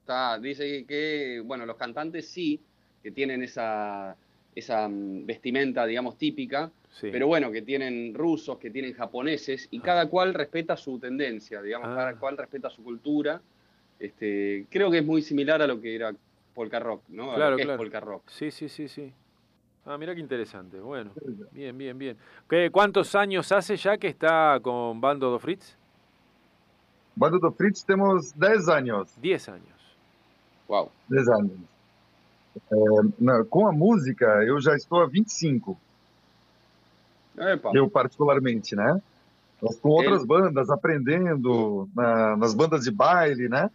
Está, dice que, bueno, los cantantes sí, que tienen esa, esa mm, vestimenta, digamos, típica, Sí. pero bueno, que tienen rusos, que tienen japoneses, y cada cual respeta su tendencia, digamos, Ah. cada cual respeta su cultura. Este, creo que es muy similar a lo que era polka rock, ¿no? A Claro, lo que claro. es polka rock. Sí, sí, sí, sí. Ah, mira qué interesante. Bueno, bien, bien, bien. ¿Qué, ¿Cuántos años hace ya que está con Bando do Fritz? Banda do Fritz temos 10 anos. 10 años. Wow. 10 anos. É, na- com a música, eu já estou há 25. Epa. Eu, particularmente, né? Mas com outras bandas, aprendendo na- nas bandas de baile, né?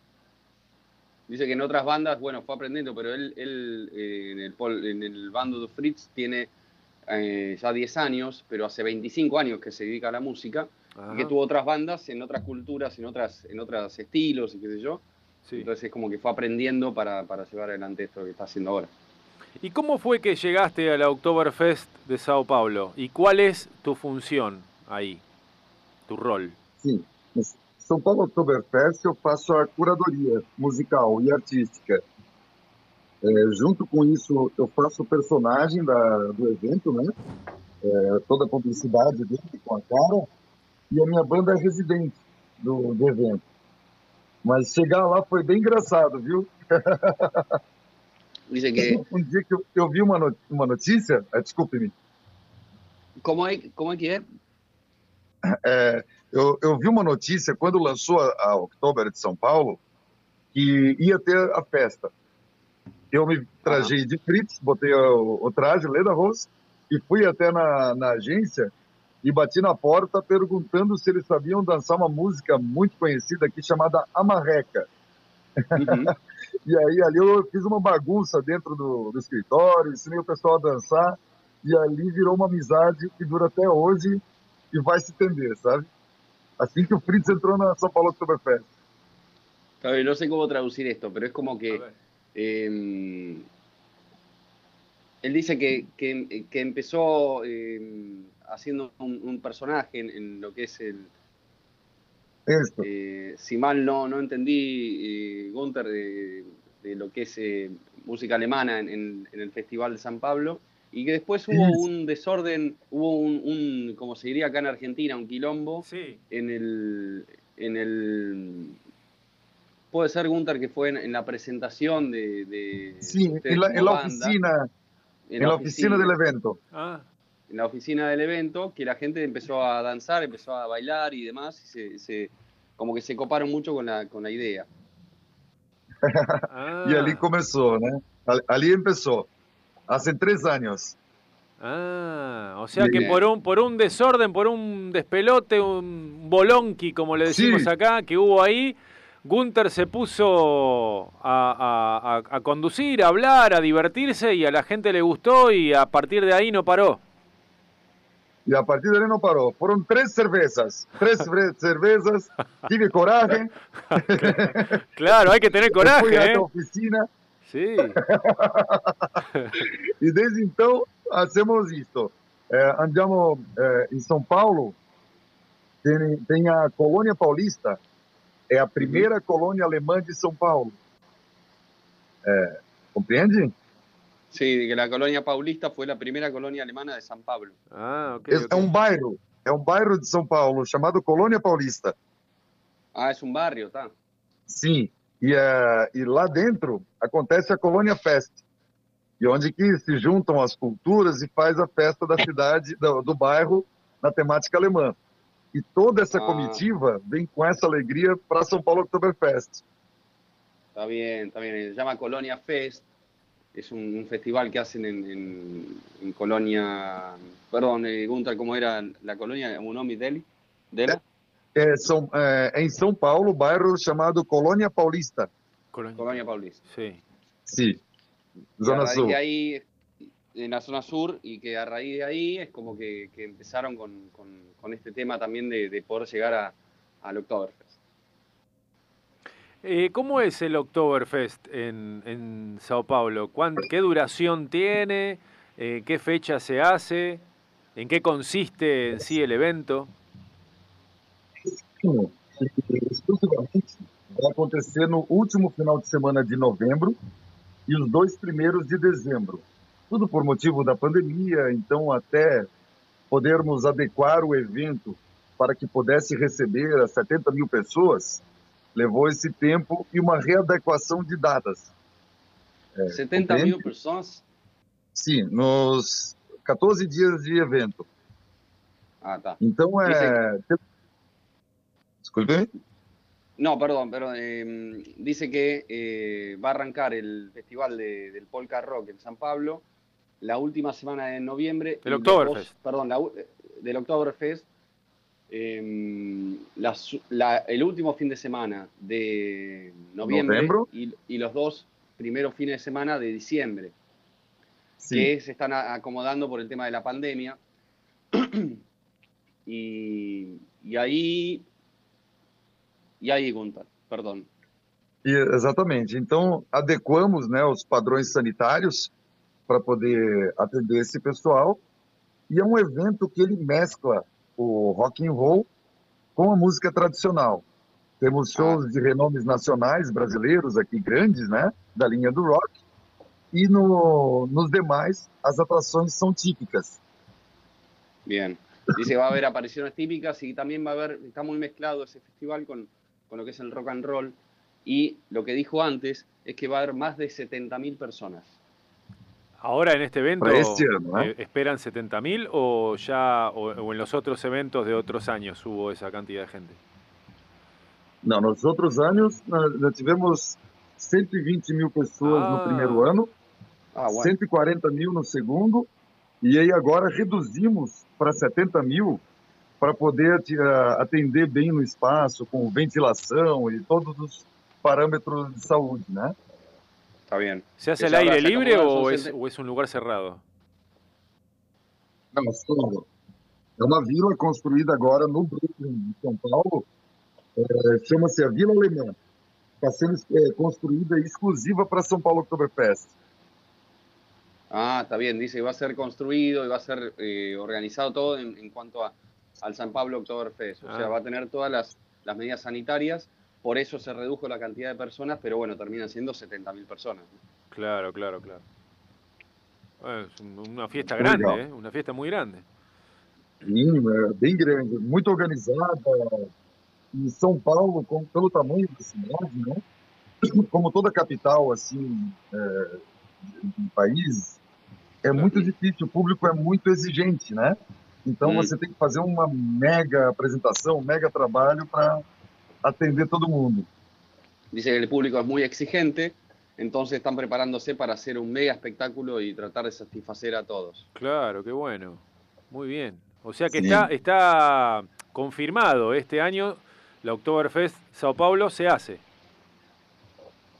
Dice que en otras bandas, bueno, fue aprendiendo, pero él, él eh, en, el, pol- en el bando de Fritz tiene eh, ya 10 años, pero hace 25 años que se dedica a la música y que tuvo otras bandas en otras culturas, en otras, en otros estilos y qué sé yo. Entonces es como que fue aprendiendo para, para llevar adelante esto que está haciendo ahora. ¿Y cómo fue que llegaste a la Oktoberfest de Sao Paulo? ¿Y cuál es tu función ahí? Tu rol. Sim. São Paulo Oktoberfest eu faço a curadoria musical e artística. É, junto com isso, eu faço o personagem da, do evento, né? É, toda a publicidade dele com a cara. E a minha banda é residente do, do evento. Mas chegar lá foi bem engraçado, viu? Um dia que eu, eu vi uma, uma notícia, ah, desculpe-me, ¿cómo es, cómo es que es? É, eu, eu vi uma notícia quando lançou a, a Oktober de São Paulo que ia ter a festa. Eu me trajei de Fritz, botei o, o traje, Leda Rose, e fui até na, na agência e bati na porta perguntando se eles sabiam dançar uma música muito conhecida aqui chamada Amarreca. e aí ali eu fiz uma bagunça dentro do, do escritório, ensinei o pessoal a dançar e ali virou uma amizade que dura até hoje e vai se estender, sabe? Assim que o Fritz entrou na São Paulo Oktoberfest. Bien, no sé cómo traducir esto, pero es como que eh, él dice que, que- que empezó eh, haciendo un, un personaje en, en lo que es el... eh, si mal no, no entendí, eh, Gunther, de, de lo que es eh, música alemana en, en- en el Festival de San Pablo, y que después hubo un desorden, hubo un, un, como se diría acá en Argentina, un quilombo en el, en el puede ser Gunter que fue en, en la presentación de, de Sí, en la, en oficina, en la oficina del evento. Ah, en la oficina del evento, que la gente empezó a danzar, empezó a bailar y demás, y se, se- como que se coparon mucho con la, con la idea. E ali começou, né? Ali- Ali começou. Há três anos. ah, o sea que por un, por un desorden, por un despelote, un bolonqui, como le decimos Sí. acá, que hubo ahí, Gunther se puso a, a- conducir, a hablar, a divertirse y a la gente le gustó y a partir de ahí no paró. E a partir dali não parou. Foram três cervejas. Três fre- cervejas. Tive coragem. Claro, hay que tener Fui coraje, ¿eh? oficina. Sí. E desde então, hacemos isto. É, andamos é, em São Paulo, tem, tem a Colônia Paulista, é a primeira colônia alemã de São Paulo. É, compreende? Sí, que la colonia paulista fue la primera colonia alemana de San Pablo. Ah, ok. É, é um bairro, é um bairro de São Paulo chamado Colônia Paulista. Ah, es un barrio, tá. Sim, e, é, e lá dentro acontece a Colônia Fest, e onde que se juntam as culturas e faz a festa da cidade, do, do bairro, na temática alemã. E toda essa Ah. comitiva vem com essa alegria para São Paulo Oktoberfest. Está bien, está bien. Se llama Colonia Fest. Es un, un festival que hacen en, en- en Colonia. Perdón, eh, Gunter, ¿cómo era la colonia? ¿Un nombre Deli? ¿Dela? É, são, é, em São Paulo, bairro chamado Colônia Paulista. Colonia Paulista. Sí. A Zona raíz Sul. de ahí, en la zona sur, y que a raíz de ahí es como que, que empezaron con, con- con este tema también de, de poder llegar a, al Oktoberfest. Eh, ¿Cómo es el Oktoberfest en, en Sao Paulo? ¿Cuán- ¿Qué duración tiene? Eh, ¿Qué fecha se hace? ¿En qué consiste en sí el evento? Sim, exclusivamente vai acontecer no último final de semana de novembro e os dois primeiros de dezembro. Tudo por motivo da pandemia, então até podermos adequar o evento para que pudesse receber as 70 mil pessoas, levou esse tempo e uma readequação de datas. É, 70 compreende? mil personas. Sim, nos 14 dias de evento. Ah, está. Então é... Desculpe? No, perdón, perdón. eh, dice que eh, va a arrancar el festival de- del Polka Rock en San Pablo la última semana de noviembre. El Oktoberfest. Perdón, la u- del Oktoberfest. eh, la la- el último fin de semana de noviembre Novembro. y, y los dos primeros fines de semana de diciembre, que se están acomodando por el tema de la pandemia. y, y ahí, y ahí, Gunter, perdón. E, exatamente. Então, adequamos né, os padrões sanitários para poder atender esse pessoal. E é um evento que ele mescla o rock and roll com a música tradicional. Temos shows de renomes nacionais brasileiros aqui grandes, né, da linha do rock. E no, nos demais, as atrações são típicas. Bien. Dice que va a haber apariciones típicas y también va a haber, está muy mezclado ese festival con, con lo que es el rock and roll. Y lo que dijo antes es que va a haber más de 70.000 personas. Ahora en este evento año, ¿eh? eh, esperan 70.000 o ya o, o en los otros eventos de otros años hubo esa cantidad de gente. Não, nos outros anos, nós nós tivemos 120 mil pessoas Ah. no primeiro ano, Ah, bueno. 140 mil no segundo, e aí agora reduzimos para 70 mil para poder te- ah, atender bem no espaço, com ventilação e todos os parâmetros de saúde, né? Está bien. ¿Se hace al aire libre o son es, sete- o es un lugar cerrado? Não, solo. É uma vila construída agora no Brooklyn, de São Paulo, é, chama-se a Vila Alemã. Está sendo é, construída exclusiva para São Paulo Oktoberfest. Ah, está bien. Dice que va a ser construido y va a ser eh, organizado todo en, en cuanto a, al San Pablo Oktoberfest. O sea, Ah. va a tener todas las, las medidas sanitarias. Por eso se redujo la cantidad de personas, pero bueno, terminan siendo 70.000 personas. Claro, claro, claro. Bueno, es un- una fiesta grande. ¿eh? Una fiesta muy grande. Sim, é bem grande, muito organizada. E São Paulo, com, pelo tamanho da cidade, né? como toda capital assim é, do país, é muito difícil, o público é muito exigente, né? Então Hum. você tem que fazer uma mega apresentação, um mega trabalho para atender todo mundo. Dice que el público es muy exigente, entonces están preparándose para hacer un mega espectáculo y tratar de satisfacer a todos. Claro, qué bueno. Muy bien. O sea que Sí. está, está confirmado este año la Oktoberfest Sao Paulo se hace.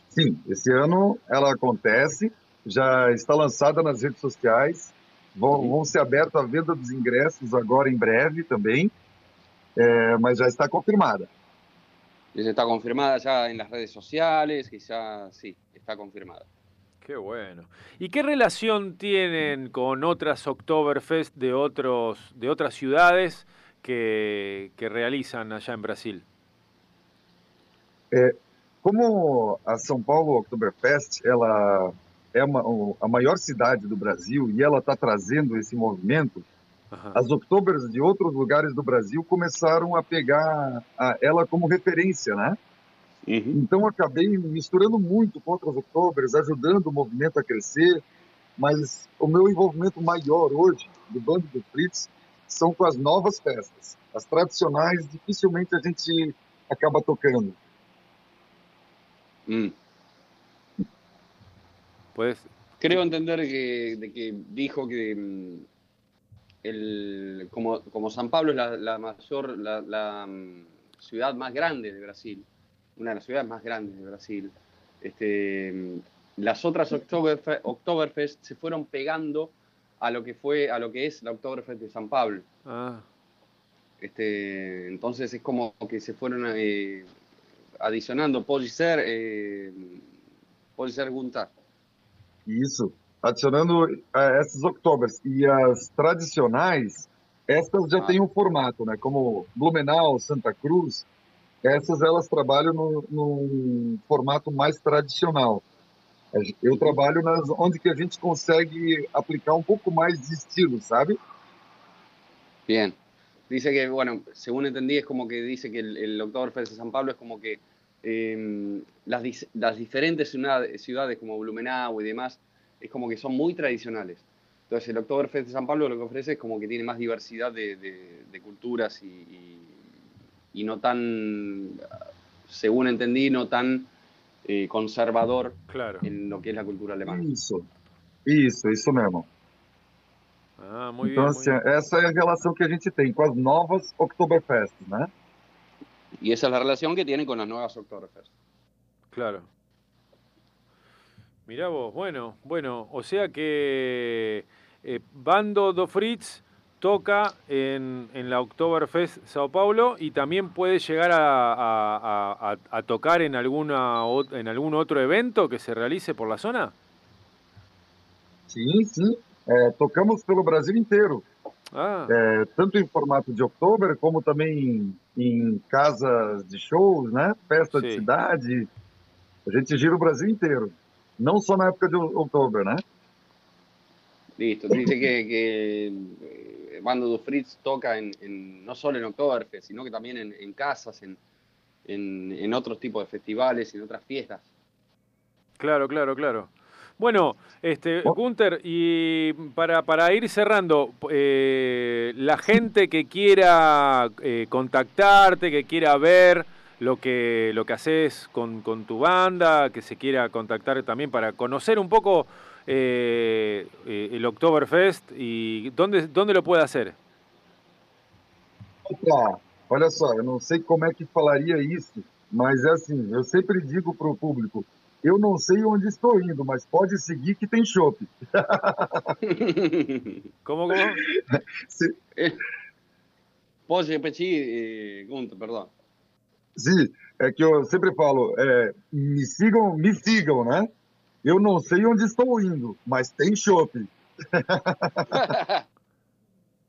Sim, esse ano ela acontece, já está lançada nas redes sociais, vão, vão ser aberta a venda dos ingressos agora em breve também, é, mas já está confirmada. Dice, está confirmada ya en las redes sociales, que ya, sí, está confirmada. Qué bueno. ¿Y qué relación tienen con otras Oktoberfest de otros de otras ciudades que, que realizan allá en Brasil? É, como a São Paulo Oktoberfest ela é uma, a maior cidade do Brasil e ela está trazendo esse movimento, as Oktobers de outros lugares do Brasil começaram a pegar a- ela como referência, né? Então eu acabei misturando muito com outras Oktobers, ajudando o movimento a crescer, mas o meu envolvimento maior hoje do Bando do Fritz são com as novas festas. As tradicionais dificilmente a gente acaba tocando. Mm. Creo entender que, de que dijo que mm, el, como, como San Pablo es la, la mayor, la, la, mm, ciudad más grande de Brasil, una de las ciudades más grandes de Brasil, este, mm, las otras Oktoberfe- Oktoberfest se fueron pegando a lo que fue, a lo que es la Oktoberfest de San Pablo. Ah, Este, entonces es como que se fueron eh, adicionando. Pode ser, eh, pode ser Guntar. Isso. Adicionando eh, essas Oktobers e as tradicionais, essas já têm um formato, né? Como Blumenau, Santa Cruz, essas elas trabalham no, num formato mais tradicional. Gen- Eu trabalho nas onde que a gente consegue aplicar um pouco mais de estilo, sabe? Bien. Dice que, bueno, según entendí, es como que dice que el, el Oktoberfest de San Pablo es como que eh, las, las diferentes ciudades, ciudades como Blumenau y demás, es como que son muy tradicionales. Entonces, el Oktoberfest de San Pablo lo que ofrece es como que tiene más diversidad de, de- de culturas y, y- y no tan, según entendí, no tan eh, conservador claro. en lo que es la cultura alemana. Isso. Isso, isso mesmo. ah, muy então, bien. muy assim, bien. essa é a relação que a gente tem com as novas Oktoberfest, né? Y esa es la relación que tiene con las nuevas Oktoberfest. Claro. Mirá vos, bueno, bueno, o sea que eh, Bando do Fritz toca en, en la Oktoberfest Sao Paulo y también puede llegar a, a- a- a- a tocar en, alguna, en algún otro evento que se realice por la zona. Sim, sim. É, tocamos pelo Brasil inteiro. Ah, É, tanto em formato de Oktober, como também em casas de shows, né? Festa de Sim. cidade. A gente gira o Brasil inteiro. Não só na época de Oktober, né? Listo, dice que, que eh, Bando do Fritz toca en, en- no solo en Oktoberfest, sino que también en, en casas, en, en, en otros tipos de festivales, en otras fiestas. Claro, claro, claro. Bueno, este, Gunther, y para, para ir cerrando, eh, la gente que quiera eh, contactarte, que quiera ver lo que, lo que haces con, con tu banda, que se quiera contactar también para conocer un poco eh, el Oktoberfest y dónde, dónde lo puede hacer. Opa, olha só, eu não sei como é que falaria isso, mas é assim, eu sempre digo pro público, eu não sei onde estou indo, mas pode seguir que tem chopp. ¿Cómo, cómo? Se- Pode repetir, eh, Gunther, perdón. Sim, é que eu sempre falo, é, me sigam, me sigam, né? Eu não sei onde estou indo, mas tem chopp.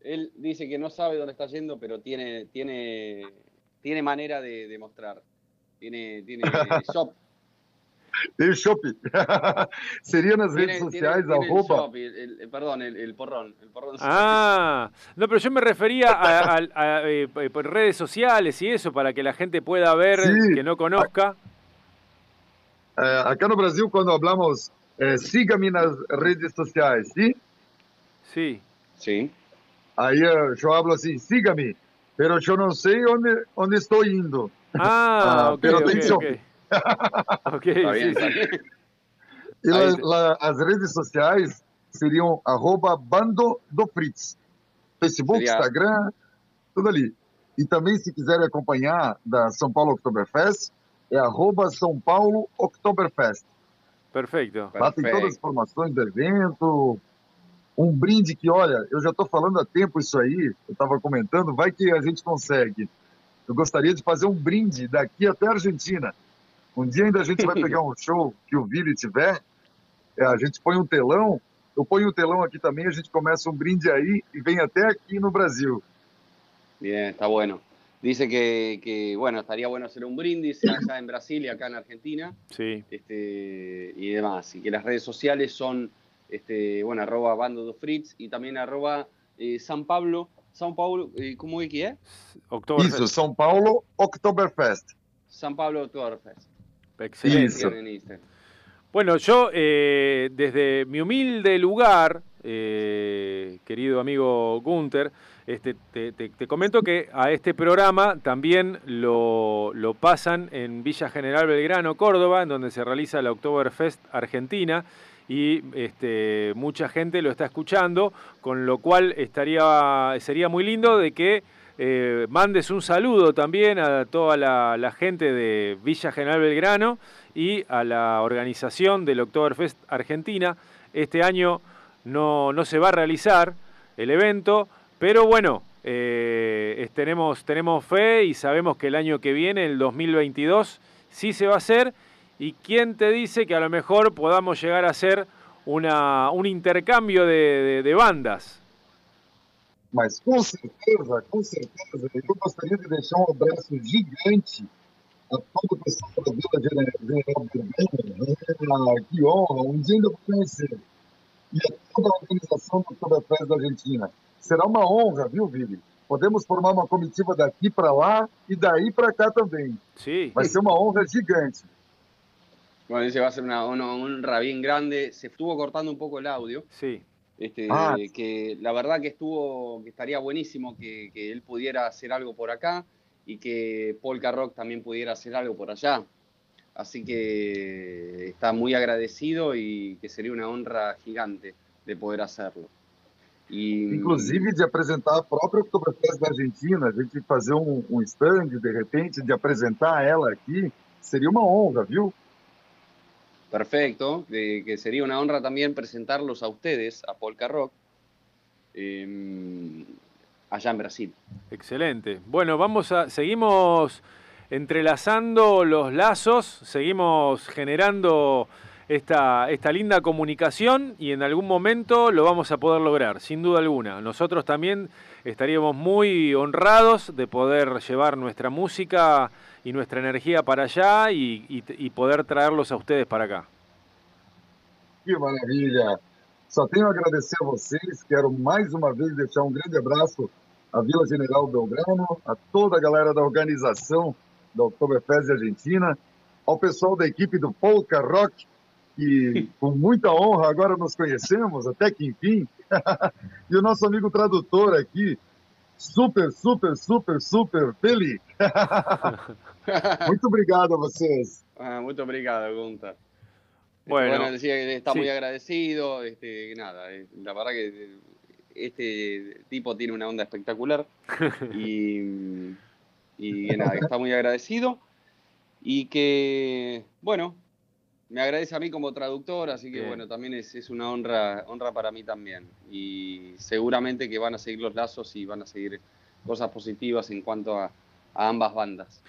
Él dice que no sabe dónde está yendo, pero tiene, tiene, tiene manera de, de mostrar. Tiene, tiene shop. Chopp. Seria nas redes Tiene, sociais, tiene- tiene el arroba. shop, el- el- perdón, el, el porrón. El porrón Ah, no, pero yo me refería a, a- a, eh, por redes sociales y eso, para que la gente pueda ver, Sí. que no conozca. eh, acá no Brasil, quando hablamos, eh, siga-me nas redes sociais, sim? Sí. Sí. Aí eh, eu hablo assim, siga-me, pero eu não sei onde, onde estou indo. Ah, ok, pero ok, atenção. ok. Ok, está sí. bien. E as redes sociais seriam arroba Bando do Fritz. Facebook, Seria- Instagram, tudo ali. E também, se quiserem acompanhar da São Paulo Oktoberfest, é arroba São Paulo Oktoberfest. Perfecto. Lá tem todas as informações do evento. Um brinde que, olha, eu já estou falando há tempo isso aí, eu estava comentando, vai que a gente consegue. Eu gostaria de fazer um brinde daqui até a Argentina. Um dia ainda a gente vai pegar um show que o Vili tiver, é, a gente põe um telão, eu ponho um telão aqui também, a gente começa um brinde aí e vem até aqui no Brasil. Bien, está bueno. Dice que, que, bueno, estaría bueno hacer un brindis allá en Brasil y acá en Argentina. Sí. Este, y demás. Y que las redes sociales son, este, bueno, arroba Bando do Fritz y también arroba eh, San Pablo. San Paulo, eh, ¿cómo es que es? Isso, São Paulo Oktoberfest. San Pablo Oktoberfest. Excelente. Bueno, yo eh, desde mi humilde lugar, eh, querido amigo Gunther, este, te, te- te comento que a este programa también lo, lo pasan en Villa General Belgrano, Córdoba, en donde se realiza la Oktoberfest Argentina y este, mucha gente lo está escuchando, con lo cual estaría, sería muy lindo de que eh, mandes un saludo también a toda la, la gente de Villa General Belgrano y a la organización del Oktoberfest Argentina. Este año no, no se va a realizar el evento, pero bueno, eh, tenemos, tenemos fe y sabemos que el año que viene, el 2022, sí se va a hacer. ¿Y quién te dice que a lo mejor podamos llegar a hacer una, un intercambio de bandas? Mas com certeza, com certeza, eu gostaria de deixar um abraço gigante a todo o pessoal da Vila General. Ah, Que honra, um dia ainda vou conhecer. E a toda a organização do Oktoberfest da Argentina. Será uma honra, viu, Vili? Podemos formar uma comitiva daqui para lá e daí para cá também. Sí. Vai ser uma honra gigante. Bueno, dice va a ser una, una honra bien grande. Se estuvo cortando un poco el audio. Sí. Este, Ah. que la verdad que estuvo, que estaría buenísimo que, que él pudiera hacer algo por acá y que Polka Rock también pudiera hacer algo por allá. Así que está muy agradecido y que sería una honra gigante de poder hacerlo. Y, Inclusive de apresentar a própria Oktoberfest da Argentina, a gente fazer um, um stand, de repente, de apresentar ela aqui, seria uma honra, viu? Perfecto, de que sería una honra también presentarlos a ustedes, a Polka Rock, eh, allá en Brasil. Excelente. Bueno, vamos a seguimos entrelazando los lazos, seguimos generando esta, esta linda comunicación y en algún momento lo vamos a poder lograr, sin duda alguna. Nosotros también estaríamos muy honrados de poder llevar nuestra música y nuestra energía para allá y, y- y poder traerlos a ustedes para acá. Que maravilha! Só tenho a agradecer a vocês. Quero mais uma vez deixar um grande abraço à Vila General Belgrano, a toda a galera da organização da Oktoberfest Argentina, ao pessoal da equipe do Polka Rock, que com muita honra agora nos conhecemos, até que enfim. e o nosso amigo tradutor aqui, super, super, super, super feliz. Muito obrigado a vocês. Ah, muito obrigado, Gunther. Este, Bueno, Bueno, decía que está sí. muy agradecido, este, nada, eh, la verdad que este tipo tiene una onda espectacular y, y nada, está muy agradecido y que, bueno, me agradece a mí como traductor, así que Bien. bueno, también es, es una honra, honra para mí también y seguramente que van a seguir los lazos y van a seguir cosas positivas en cuanto a, a ambas bandas.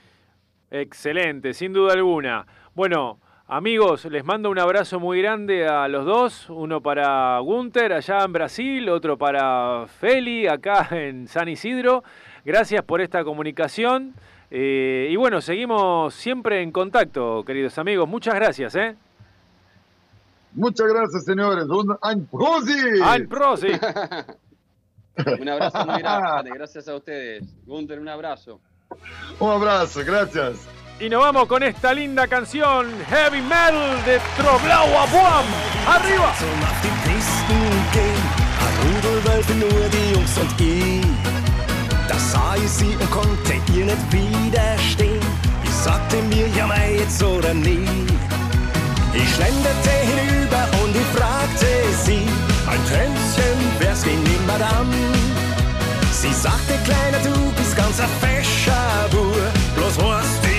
Excelente, sin duda alguna. Bueno, amigos, les mando un abrazo muy grande a los dos, uno para Gunther allá en Brasil, otro para Feli acá en San Isidro. Gracias por esta comunicación. Eh, y bueno, seguimos siempre en contacto, queridos amigos. Muchas gracias, ¿eh? Muchas gracias, senhores. Un ein Prosit! Al Prosi. Un abrazo muy grande, gracias a ustedes. Gunther, un abrazo. Um abraço, graças. Y nos vamos con esta linda canción Heavy Metal de Troblauer Boam. ¡Arriba! Die die. Da sah ich sie und konnte ihr nicht widerstehen. Ich sagte mir, ja mei, jetzt oder nie. Ich schlenderte hinüber und ich fragte sie, ein Tänzchen, wär's gegen den Madame? Sie sagte, Kleiner, du bist ganz ein fescher Bur, bloß was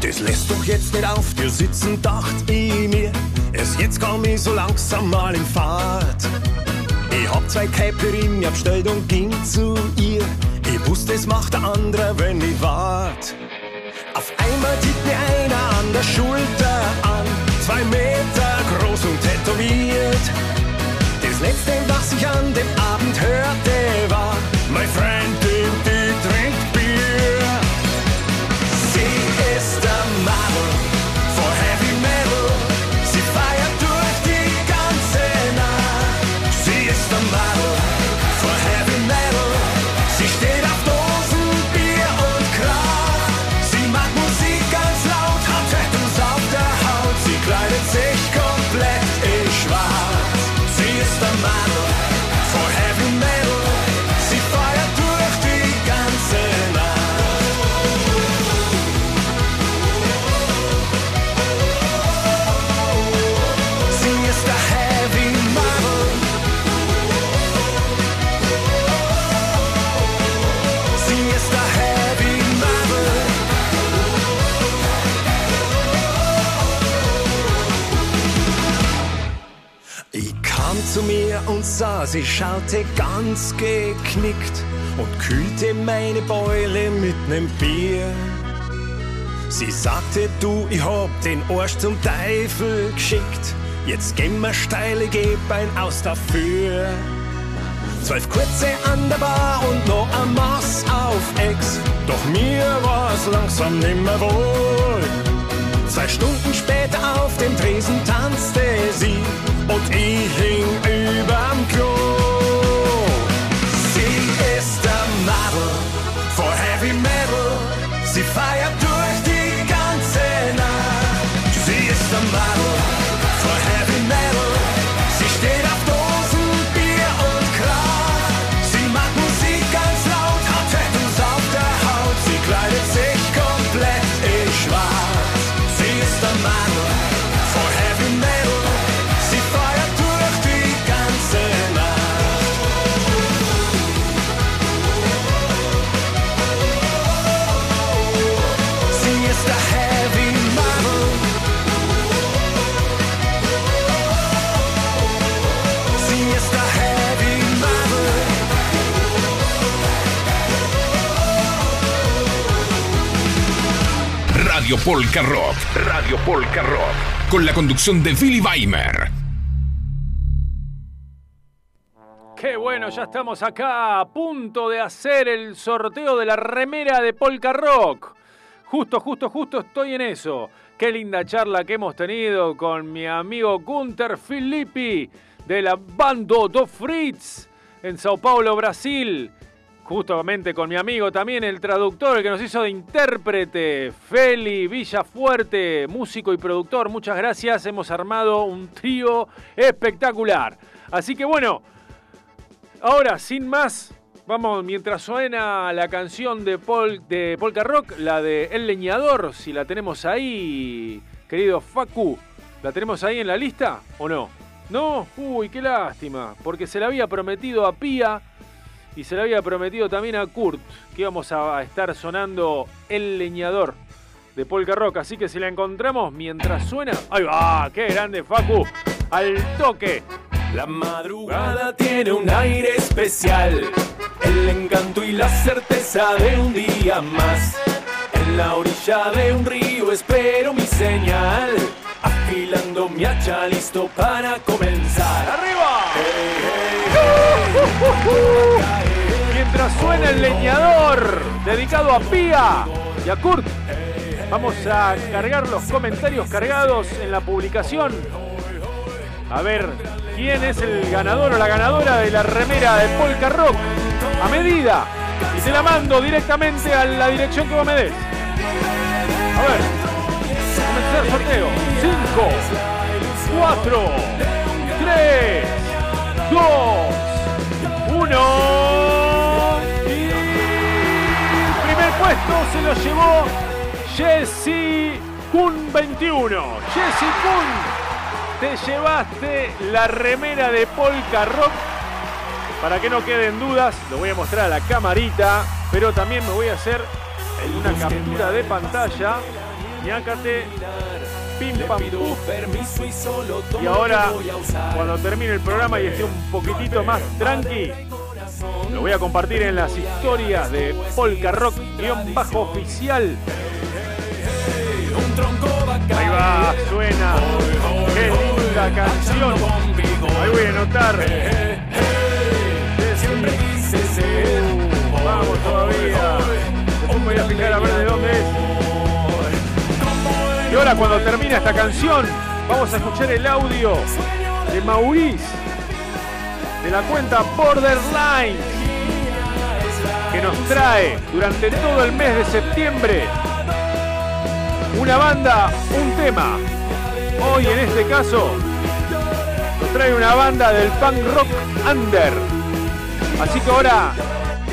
Das lässt doch jetzt nicht auf dir sitzen, dacht ich mir. Erst jetzt komm ich so langsam mal in Fahrt. Ich hab zwei Käpperin mir bestellt und ging zu ihr. Ich wusste, es macht der andere, wenn ich wart. Auf einmal tippt mir einer an der Schulter an. Zwei Meter groß und tätowiert. Das letzte, was ich an dem Abend hörte, sah, sie schaute ganz geknickt und kühlte meine Beule mit nem Bier. Sie sagte, du, ich hab den Arsch zum Teufel geschickt. Jetzt gehen wir steile, geb ein aus dafür. Zwölf kurze an der Bar und noch ein Maß auf Ex. Doch mir war's langsam nimmer wohl. Zwei Stunden später auf dem Tresen tanzte sie und ich hing überm Klo. Sie ist der Madel for Heavy Metal. Sie feiert Radio Polka Rock. Radio Polka Rock. Con la conducción de Billy Weimer. Qué bueno, ya estamos acá a punto de hacer el sorteo de la remera de Polka Rock. Justo, justo, justo estoy en eso. Qué linda charla que hemos tenido con mi amigo Gunter Filippi de la Bando do Fritz en Sao Paulo, Brasil. Justamente con mi amigo también, el traductor, el que nos hizo de intérprete, Feli Villafuerte, músico y productor. Muchas gracias, hemos armado un trío espectacular. Así que bueno, ahora sin más, vamos, mientras suena la canción de, Pol, de Polka Rock, la de El Leñador, si la tenemos ahí, querido Facu, ¿la tenemos ahí en la lista o no? ¿No? Uy, qué lástima, porque se la había prometido a Pía y se le había prometido también a Kurt que íbamos a estar sonando El Leñador de Polka Rock. Así que si la encontramos mientras suena. ¡Ahí va! ¡Qué grande, Facu! ¡Al toque! La madrugada tiene un aire especial, el encanto y la certeza de un día más. En la orilla de un río espero mi señal, afilando mi hacha listo para comenzar. ¡Arriba! Mientras suena el leñador, dedicado a Pía y a Kurt, vamos a cargar los comentarios cargados en la publicación. A ver, ¿quién es el ganador o la ganadora de la remera de Polka Rock? A medida. Y te la mando directamente a la dirección que vos me des. A ver, comenzar el sorteo. 5, 4, 3, 2, 1. Y primer puesto se lo llevó Jesse Kun 21. Jesse Kun, te llevaste la remera de Polka Rock. Para que no queden dudas, lo voy a mostrar a la camarita, pero también me voy a hacer una captura de pantalla. Ñácate, pim pam Y ahora, cuando termine el programa y esté un poquitito más tranqui, lo voy a compartir en las historias de Polka Rock guion bajo oficial. Ahí va, suena. Qué linda canción. Ahí voy a anotar. Uh, vamos todavía. Después voy a fijar a ver de dónde es. Y ahora cuando termina esta canción, vamos a escuchar el audio de Maurice de la cuenta Borderline que nos trae durante todo el mes de septiembre una banda, un tema. Hoy en este caso nos trae una banda del punk rock under. Así que ahora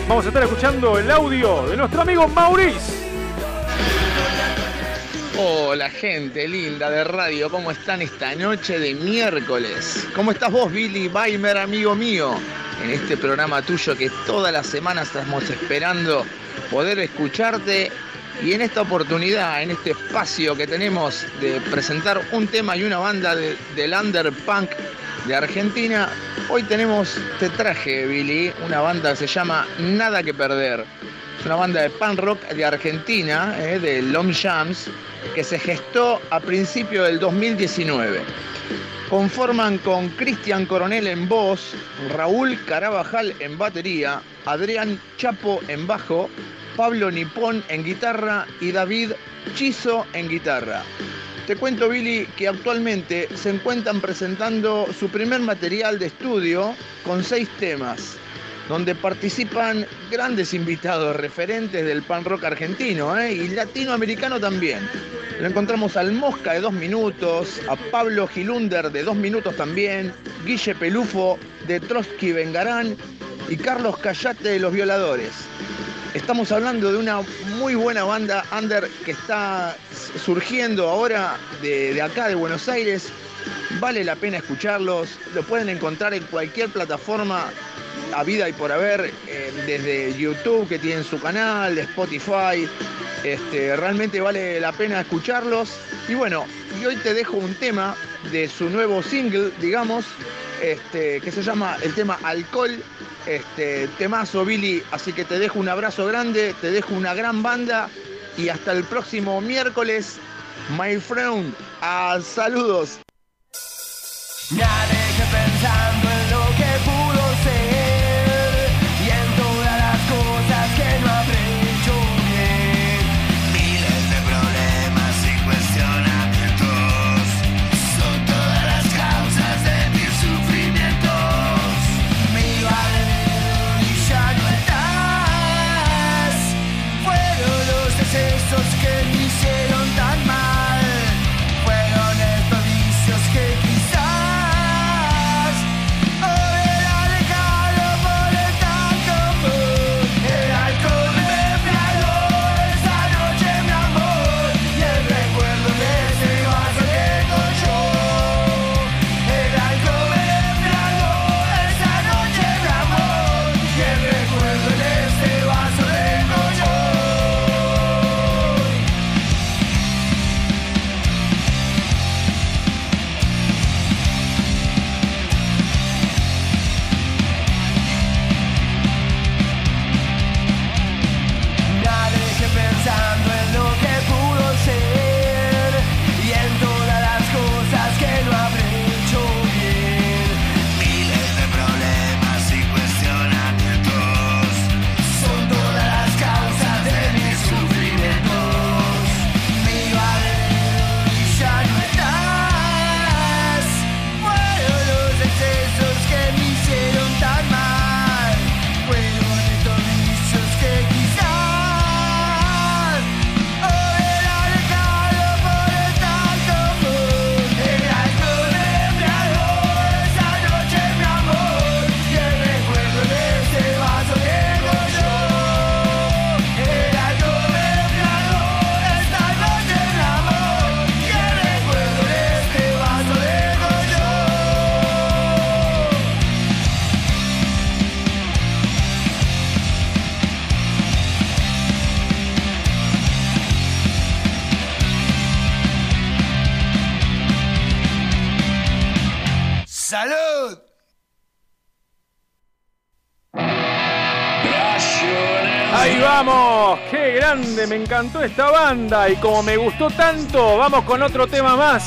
vamos a estar escuchando el audio de nuestro amigo Maurice. Hola gente linda de radio, ¿cómo están esta noche de miércoles? ¿Cómo estás vos Billy Weimer, amigo mío? En este programa tuyo que todas las semanas estamos esperando poder escucharte y en esta oportunidad, en este espacio que tenemos de presentar un tema y una banda de, del underpunk de Argentina, hoy tenemos, te traje Billy, una banda que se llama Nada que Perder. Es una banda de punk rock de Argentina, eh, de Long Jams, que se gestó a principios del 2019. Conforman con Cristian Coronel en voz, Raúl Carabajal en batería, Adrián Chapo en bajo, Pablo Nipón en guitarra y David Chizo en guitarra. Te cuento, Billy, que actualmente se encuentran presentando su primer material de estudio con seis temas, donde participan grandes invitados, referentes del pan rock argentino ¿eh? y latinoamericano también. Lo encontramos al Mosca de dos minutos, a Pablo Gilunder de dos minutos también, Guille Pelufo de Trotsky Vengarán y Carlos Cayate de Los Violadores. Estamos hablando de una muy buena banda under que está surgiendo ahora de, de acá, de Buenos Aires. Vale la pena escucharlos. Lo pueden encontrar en cualquier plataforma a vida y por haber, eh, desde YouTube que tienen su canal, de Spotify. Este, realmente vale la pena escucharlos. Y bueno, y hoy te dejo un tema de su nuevo single, digamos, este, que se llama el tema Alcohol. Este, temazo Billy, así que te dejo un abrazo grande, te dejo una gran banda y hasta el próximo miércoles, my friend, a saludos. Me me encantó esta banda y como me gustó tanto, vamos con otro tema más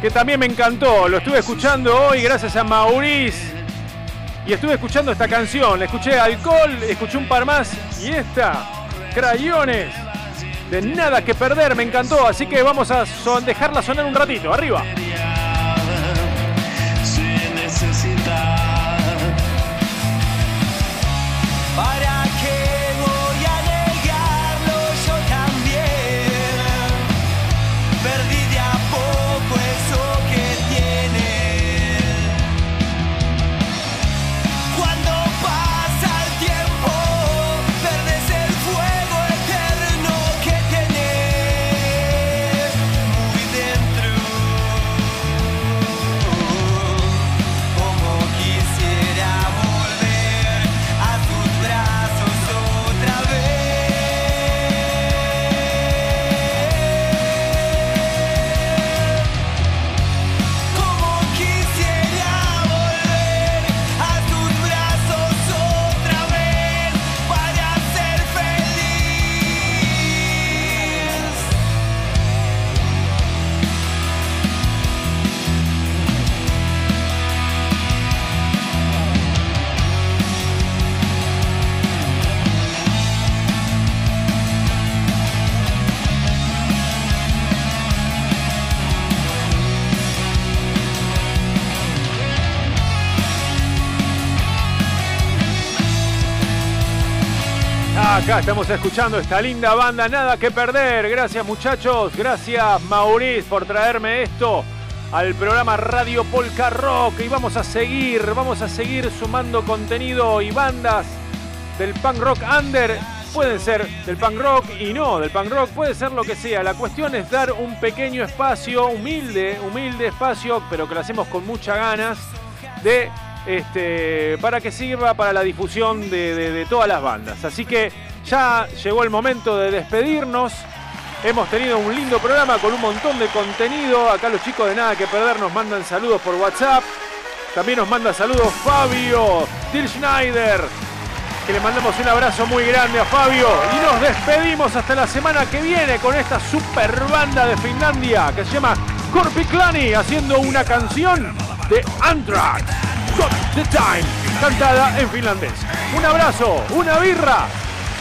que también me encantó, lo estuve escuchando hoy gracias a Maurice. Y estuve escuchando esta canción, le escuché Alcohol, escuché un par más y esta, Crayones, de nada que perder, me encantó, así que vamos a dejarla sonar un ratito, arriba. Estamos escuchando esta linda banda, nada que perder. Gracias muchachos, gracias Maurice por traerme esto al programa Radio Polka Rock. Y vamos a seguir, vamos a seguir sumando contenido y bandas del punk rock under. Pueden ser del punk rock y no del punk rock, puede ser lo que sea. La cuestión es dar un pequeño espacio, humilde, humilde espacio, pero que lo hacemos con muchas ganas, de este, para que sirva para la difusión de todas las bandas. Así que ya llegó el momento de despedirnos. Hemos tenido un lindo programa con un montón de contenido. Acá los chicos de Nada que Perder nos mandan saludos por WhatsApp. También nos manda saludos Fabio, Till Schneider, que le mandamos un abrazo muy grande a Fabio. Y nos despedimos hasta la semana que viene con esta super banda de Finlandia que se llama Korpiklani haciendo una canción de Anthrax. Got the Time, cantada en finlandés. Un abrazo, una birra